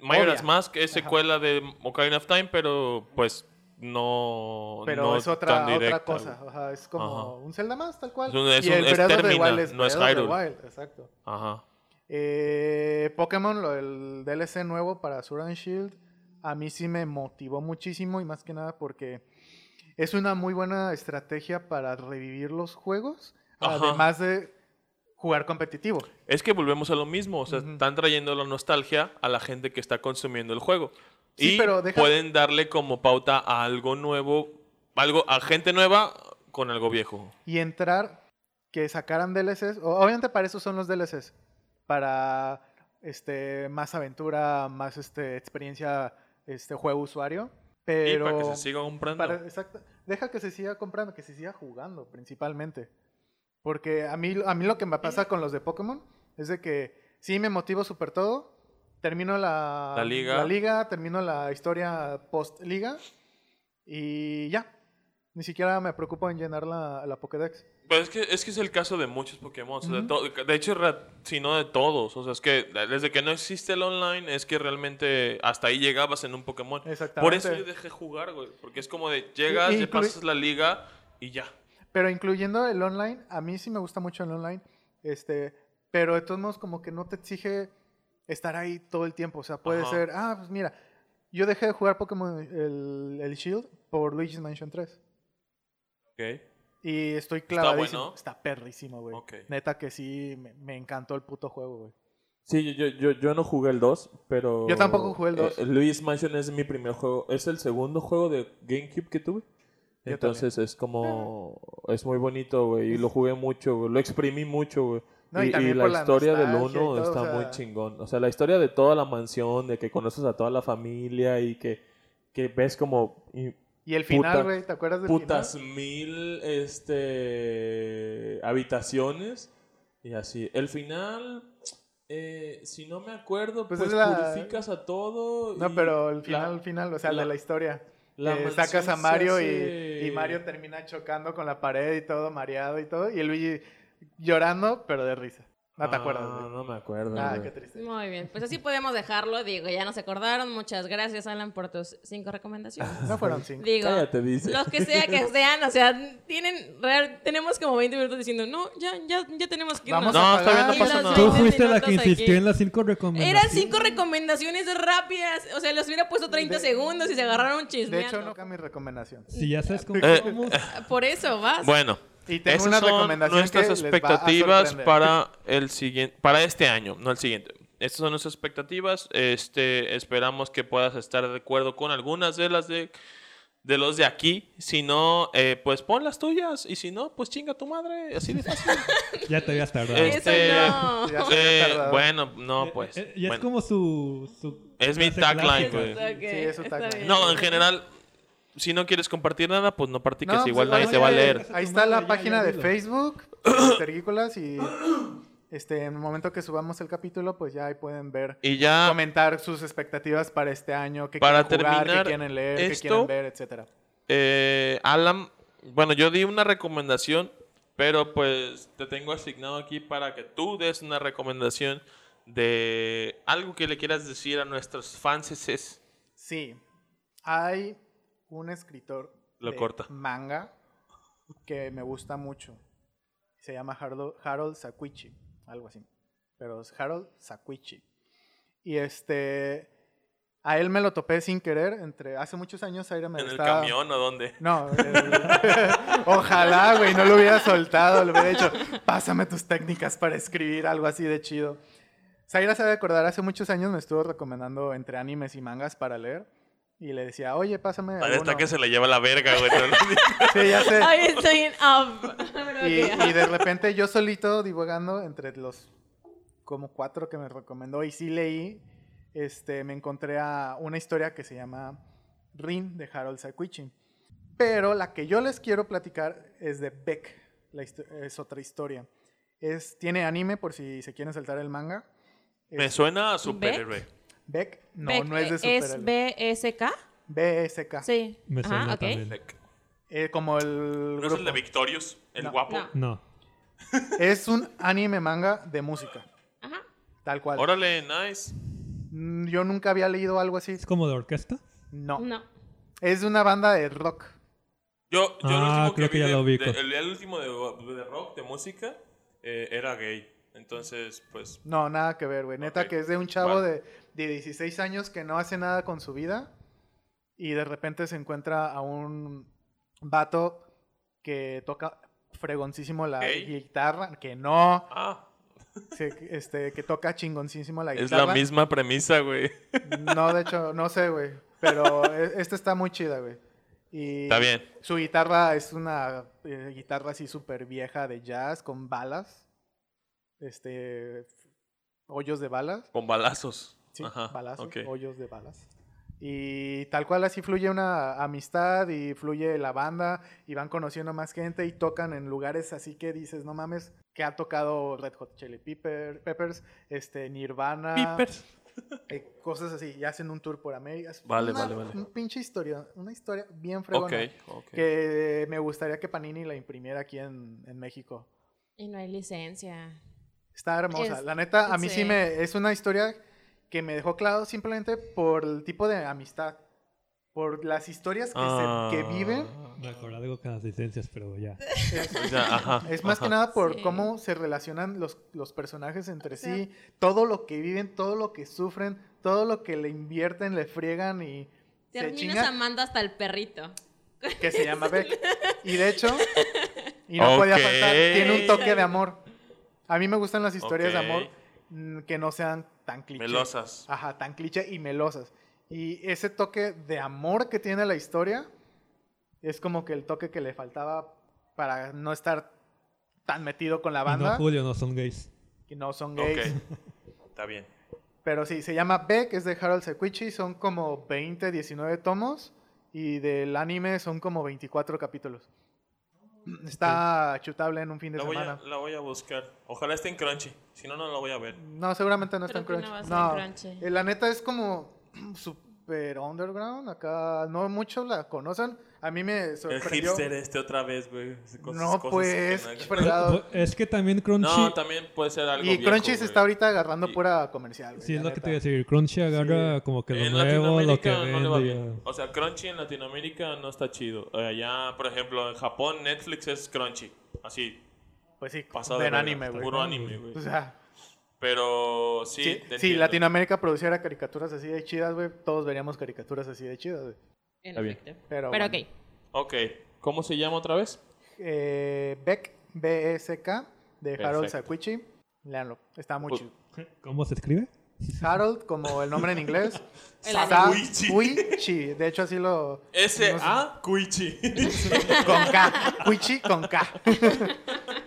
Majora's. Mask es Ajá. secuela de Ocarina of Time, pero pues no. Pero no es otra, tan otra cosa. Ajá, es como un Zelda más, tal cual. Es un- es y un- el es Wild es no es Hyrule. Wild, exacto. Ajá. Eh, Pokémon, el DLC nuevo para Sword and Shield, a mí sí me motivó muchísimo y más que nada porque es una muy buena estrategia para revivir los juegos, Ajá. además de jugar competitivo. Es que volvemos a lo mismo. O sea, están trayendo la nostalgia a la gente que está consumiendo el juego. Sí, y pero deja- pueden darle como pauta a algo nuevo, algo, a gente nueva con algo viejo. Y entrar, que sacaran DLCs, obviamente para eso son los DLCs, para este, más aventura, más este, experiencia, este juego usuario. Pero y para que se siga comprando. Para- exacto. Deja que se siga comprando, que se siga jugando principalmente. Porque a mí, a mí lo que me pasa con los de Pokémon es de que sí me motivo súper todo. Termino la, La liga. la liga, termino la historia post-liga y ya. Ni siquiera me preocupo en llenar la, la Pokédex. Pero es que, es que es el caso de muchos Pokémon. o sea, de, de hecho, si no de todos. O sea, es que desde que no existe el online, es que realmente hasta ahí llegabas en un Pokémon. Exactamente. Por eso yo dejé jugar, güey. Porque es como de llegas, Y- inclui- pasas la liga y ya. Pero incluyendo el online, a mí sí me gusta mucho el online. Este, pero de todos modos, como que no te exige estar ahí todo el tiempo. O sea, puede Ajá. ser, ah, pues mira, yo dejé de jugar Pokémon el, el Shield por Luigi's Mansion 3. Ok. Y estoy clavadísimo. bueno? Está perrísimo, güey. Neta que sí, me, me encantó el puto juego, güey. Sí, yo, yo, yo no jugué el 2, pero... Yo tampoco jugué el 2. Eh, Luis Mansion es mi primer juego. Es el segundo juego de GameCube que tuve. Yo Entonces es como... Es muy bonito, güey. Y lo jugué mucho, güey. Lo exprimí mucho, güey. No, y y, la la historia del nostalgia y 1 todo, está o sea- muy chingón. O sea, la historia de toda la mansión, de que conoces a toda la familia y que, que ves como... y- Y el final, güey, ¿te acuerdas del putas final? mil este habitaciones y así. El final, eh, si no me acuerdo, Pues pues, es la- purificas a todo. No, y pero el la- final, el final, o sea, la- de la historia. la mansión sacas a Mario y- y, Mario termina chocando con la pared y todo, mareado y todo. Y el Luigi llorando, pero de risa. No te acuerdas, Ah, güey. no me acuerdo. Ah, qué triste. Muy bien, pues así podemos dejarlo. Digo, ya nos acordaron. Muchas gracias, Alan, por tus cinco recomendaciones. No fueron cinco. Digo, Cállate, dice. los que sea que sean, o sea, tienen, real- tenemos como 20 minutos diciendo, no, ya, ya, ya tenemos que irnos. Vamos a No, está bien, no pasa nada. Tú 20 fuiste la que aquí. insistió en las cinco recomendaciones. Eran cinco recomendaciones rápidas. O sea, los hubiera puesto 30 De- segundos y se agarraron De chismeando. hecho, no mi recomendación. Si ya sabes cómo Eh, Por eso vas. Bueno, Y tengo Esas una son recomendación nuestras que les va a expectativas para el siguiente, para este año, no el siguiente. Estas son nuestras expectativas. Este, esperamos que puedas estar de acuerdo con algunas de las de, de los de aquí. Si no, eh, pues pon las tuyas. Y si no, pues chinga tu madre. Así de fácil. Ya te habías tardado. Es- Eso Este, no. Se había Eh, tardado. bueno, no, pues. Eh, eh, y es bueno. como su. su Es mi tagline, clásica. güey. Ok, Sí, está claro. bien. No, en general, si no quieres compartir nada, pues no practiques. No, pues Igual igual nadie ya- va a leer. Ahí está la ya, página ya de. Facebook, Tergícolas, y este, en el momento que subamos el capítulo, pues ya ahí pueden ver, Y ya comentar sus expectativas para este año, qué Para quieren jugar, qué quieren leer, qué quieren ver, etcétera. Eh, Alan, bueno, yo di una recomendación, pero pues te tengo asignado aquí para que tú des una recomendación de algo que le quieras decir a nuestros fans. Sí, hay un escritor Lo de corta. manga que me gusta mucho. Se llama Harold, Harold Sakuichi, algo así. Pero es Harold Sakuichi. Y este, a él me lo topé sin querer entre hace muchos años. Zaira me ¿En el estaba- camión o dónde? No, el- ojalá, güey, no lo hubiera soltado, lo hubiera dicho, pásame tus técnicas para escribir algo así de chido. Zaira se debe acordar, hace muchos años me estuvo recomendando entre animes y mangas para leer. Y le decía, oye, pásame La neta alguno". que se le lleva la verga, güey. Sí, ya sé. Estoy en up. Y, de repente yo solito divagando entre los como cuatro que me recomendó y sí leí, este, me encontré a una historia que se llama Rin de Harold Sakuichi. Pero la que yo les quiero platicar es de Beck, la es otra historia. Es, tiene anime por si se quieren saltar el manga. Me suena a superhéroe. Beck, no, Beck, no es de ¿Es superhéroe. BSK? BSK. Sí. Me Ajá, suena también. Eh, como el ¿No es el de. Victorious? ¿El No. guapo? No. No. Es un anime manga de música, Ajá. tal cual. Órale, nice. Mm, Yo nunca había leído algo así. ¿Es como de orquesta? No. No. Es una banda de rock. Yo, yo Ah, el último creo que vi ya de- lo ubico. de- el, el último de, de rock, de música, eh, era gay. Entonces, pues, No, nada que ver, güey. Neta Ok, que es de un chavo vale. de, de 16 años que no hace nada con su vida y de repente se encuentra a un vato que toca fregoncísimo la ¿Gay? guitarra, que no, ah, se- este, que toca chingoncísimo la es guitarra. la misma premisa, güey. No, de hecho, no sé, güey. Pero e- esta está muy chida, güey. Y Está bien. Su guitarra es una eh, guitarra así súper vieja de jazz con balas. Este. Hoyos de balas. Con balazos. Sí, Ajá, balazos, ok. hoyos de balas. Y tal cual así fluye una amistad y fluye la banda y van conociendo más gente y tocan en lugares así que dices, no mames, que ha tocado Red Hot Chili Pepper- Peppers, este, Nirvana, Peepers. eh, cosas así, y hacen un tour por América. Vale, una- vale, vale. Una pinche historia, una historia bien fregona. ok. Que me gustaría que Panini la imprimiera aquí en, en México. Y no hay licencia. Está hermosa. Es- la neta, a mí sí. sí. me. Es una historia que me dejó claro simplemente por el tipo de amistad. Por las historias que, Ah. se, que viven. Me acordaba algo con las licencias, pero ya. Ajá, Es más ajá. que nada por Sí. cómo se relacionan los, los personajes entre sí. Todo lo que viven, todo lo que sufren, todo lo que le invierten, le friegan y se Terminas chingan. amando hasta el perrito. que se llama Beck. Y de hecho, y no podía Ok. faltar, tiene un toque de amor. A mí me gustan las historias de Ok. amor mm, que no sean tan cliché. Melosas. Ajá, tan cliché y melosas. Y ese toque de amor que tiene la historia es como que el toque que le faltaba para no estar tan metido con la Y no, banda. Julio, no son gays. que no son gays. Ok. Está bien. Pero sí, se llama Beck, es de Harold Sekuichi, son como 20, 19 tomos y del anime son como 24 capítulos. Está chutable en un fin de La voy, a, semana. la voy a buscar. Ojalá esté en Crunchy. Si no, no la voy a ver. No, seguramente no está en Crunchy. no va a No, en Crunchy. eh, la neta es como super underground. Acá no muchos la conocen. A mí me El sorprendió. hipster este otra vez, güey. No, cosas pues, que no- fregado. Es que también Crunchy. No, también puede ser algo Y viejo, Crunchy se está ahorita agarrando Y- pura comercial. güey, sí, es lo que te neta. iba a decir. Crunchy agarra como que lo En nuevo, lo que Latinoamérica no le va vende. bien. O sea, Crunchy en Latinoamérica no está chido. Allá, por ejemplo, en Japón, Netflix es Crunchy. Así, Pues sí, pasado de anime, güey. Puro anime, güey. O sea, Pero sí, si, te si. Latinoamérica produciera caricaturas así de chidas, güey, todos veríamos caricaturas así de chidas, güey. Está bien. Pero, Pero bueno. ok. Ok, ¿cómo se llama otra vez? eh, Beck, B-E-S-K, de Harold Perfecto. Sakuichi. Leanlo, está muy Pues- chido. ¿Cómo se escribe? Harold, como el nombre en inglés. Sakuichi. Sakuichi. De hecho, así lo. S.A. Kuichi. Con K. Kuichi con K.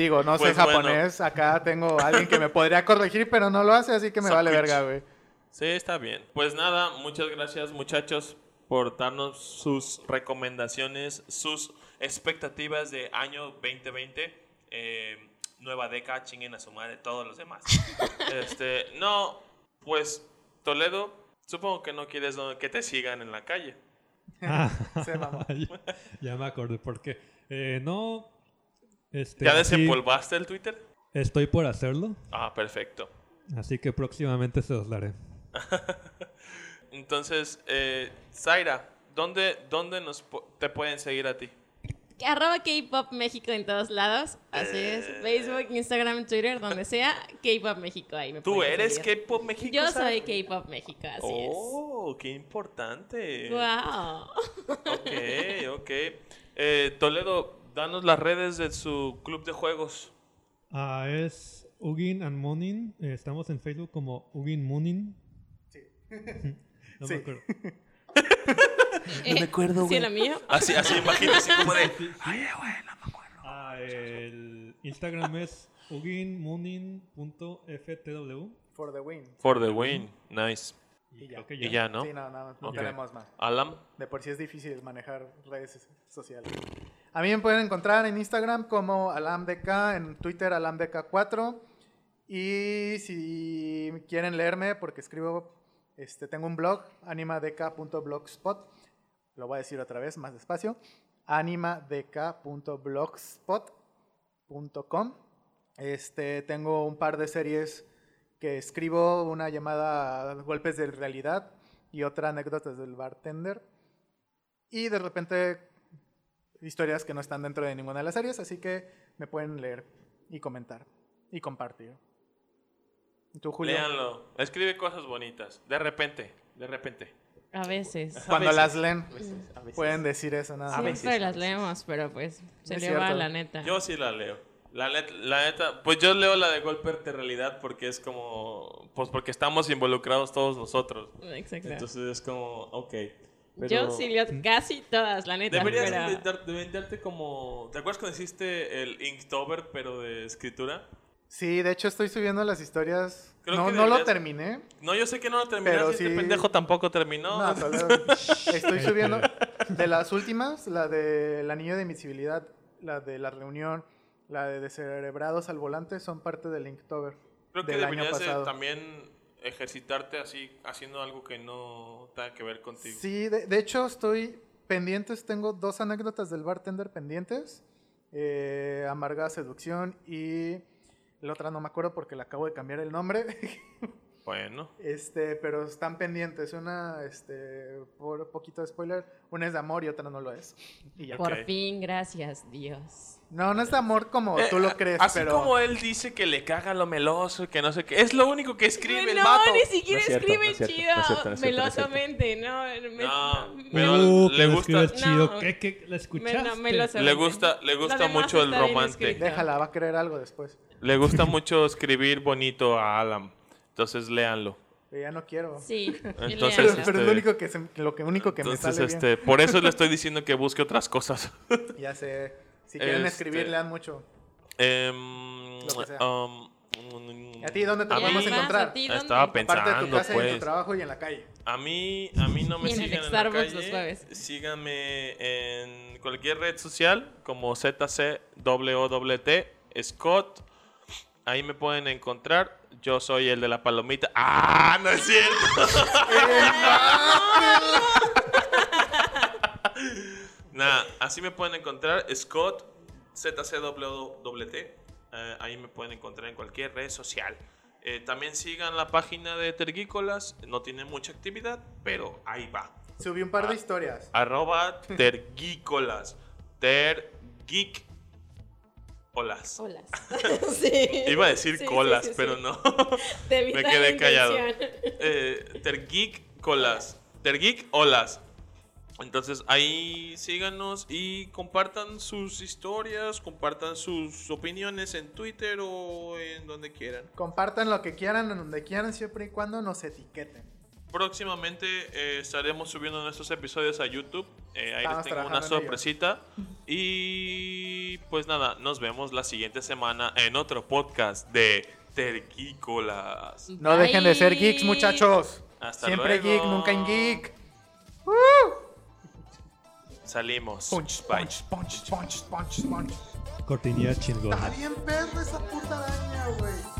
Digo, no sé Pues bueno. japonés. Acá tengo a alguien que me podría corregir, pero no lo hace, así que me vale verga, güey. Sí, está bien. Pues nada, muchas gracias muchachos por darnos sus recomendaciones, sus expectativas de año 2020. Eh, nueva década, chinguen a su madre, todos los demás. este, no, pues Toledo, supongo que no quieres que te sigan en la calle. Ah, Se ya, ya me acordé por qué. Eh, no. Este, ¿Ya desempolvaste el Twitter? Estoy por hacerlo, Ah, perfecto. así que próximamente se los daré. Entonces, eh, Zaira, ¿dónde, dónde nos po- te pueden seguir a ti? Arroba K-Pop México en todos lados. Así es. Eh. Facebook, Instagram, Twitter, donde sea. K-Pop México. Ahí me ¿Tú eres. K-Pop México? Yo soy K-Pop México, así Oh, qué importante. es. Wow. Ok, ok. Eh, Toledo, danos las redes de su club de juegos. Ah, es Ugin and Moonin. eh, estamos en Facebook como Ugin Moonin. no Sí. me acuerdo. No me acuerdo, ¿Sí, la mía? Así, así, imagínate, así como de. Ah, el Instagram es uginmoonin.ftw. For the win. For the win. Nice. Y ya. Y ¿no? Sí, no, no, no tenemos más. Alam. De por sí es difícil manejar redes sociales. A mí me pueden encontrar en Instagram como alamdk, en Twitter alamdk4. Y si quieren leerme, porque escribo, este, tengo un blog, animadk.blogspot. Lo voy a decir otra vez, más despacio. animadk.blogspot.com. Este, tengo un par de series que escribo, una llamada Golpes de Realidad y otra Anécdotas del Bartender. Y de repente historias que no están dentro de ninguna de las series, así que me pueden leer y comentar y compartir. ¿Y ¿Tú, Julio? Léanlo. Escribe cosas bonitas. De repente. De repente. A veces. Cuando A veces. las leen, A veces, a veces. pueden decir eso nada A más. veces. Siempre las leemos, pero pues se Es le va la neta. Yo sí la leo. La, net- la neta, pues yo leo la de golpe de realidad porque es como, pues porque estamos involucrados todos nosotros. Exacto. Entonces es como, ok. Pero Yo sí leo casi todas, la neta. Deberías pero- inventar- inventarte como, ¿te acuerdas cuando hiciste el Inktober pero de escritura? Sí, de hecho estoy subiendo las historias. Creo no, que no lo terminé. No, yo sé que no lo terminaste, Pero este sí- pendejo tampoco terminó. No. Estoy subiendo de las últimas, la de El Anillo de Invisibilidad, la de la reunión, la de Descerebrados al Volante, son parte del Inktober Creo que del año pasado. también ejercitarte así, haciendo algo que no tenga que ver contigo. Sí, de, de hecho estoy pendientes, tengo dos anécdotas del bartender pendientes. eh, Amarga Seducción y la otra no me acuerdo porque le acabo de cambiar el nombre. Bueno, Este, pero están pendientes. Una, este, por poquito de spoiler, una es de amor y otra no lo es. Y ya. Por fin, gracias, Dios. No, no es de amor como tú Eh, lo crees, así pero. como él dice que le caga lo meloso y que no sé qué, es lo único que escribe el no, vato. ni siquiera No es cierto, escribe no chido, cierto, melosamente, no. me- No, me- pero Uh, le gusta, chido. No. ¿Qué, qué? ¿La me- escuchaste? no, melosamente. Le gusta- le gusta mucho el bien romance. Déjala, va a querer algo después. le gusta mucho escribir bonito a Alan. Entonces léanlo. Pero ya no quiero. Sí, Entonces, Pero, léanlo. pero es este- lo único que, se- lo que, único que Entonces, me sale este, por eso le estoy diciendo que busque otras cosas. bien. Ya sé. Si quieren Este- escribir, lean mucho. Em, Lo que sea. um, ¿Y a ti dónde te podemos encontrar? ¿a ti dónde? Estaba Aparte de tu pensando, casa y en pues. tu trabajo y en la calle. A mí, a mí no me Y en el sigan en, Starbucks la calle. Síganme en cualquier red social como ZCWWT Scott. Ahí me pueden encontrar. Yo soy el de la palomita. ¡Ah! No es cierto. Nada, así me pueden encontrar. Scott ZCWWT. Eh, ahí me pueden encontrar en cualquier red social. Eh, también sigan la página de Tergícolas. No tiene mucha actividad, pero ahí va. Subí un par de Ah. historias. Arroba Tergícolas. Tergeek. Olas. Hola. sí. Iba a decir Sí, colas, sí, sí. pero no. Te vi me quedé callado. Eh, Tergeek Colas. Tergeek Olas. Entonces ahí síganos y compartan sus historias, compartan sus opiniones en Twitter o en donde quieran. Compartan lo que quieran, en donde quieran, siempre y cuando nos etiqueten. Próximamente eh, estaremos subiendo nuestros episodios a YouTube. Eh, ahí Estamos les tengo una sorpresita. Y pues nada, nos vemos la siguiente semana en otro podcast de Terquícolas. No dejen de ser geeks, muchachos. Hasta Siempre luego. geek, nunca en geek. Salimos. Punch, Bye. punch, punch, punch, punch, punch. Cortinilla chingona. Está bien perro esa puta araña, güey.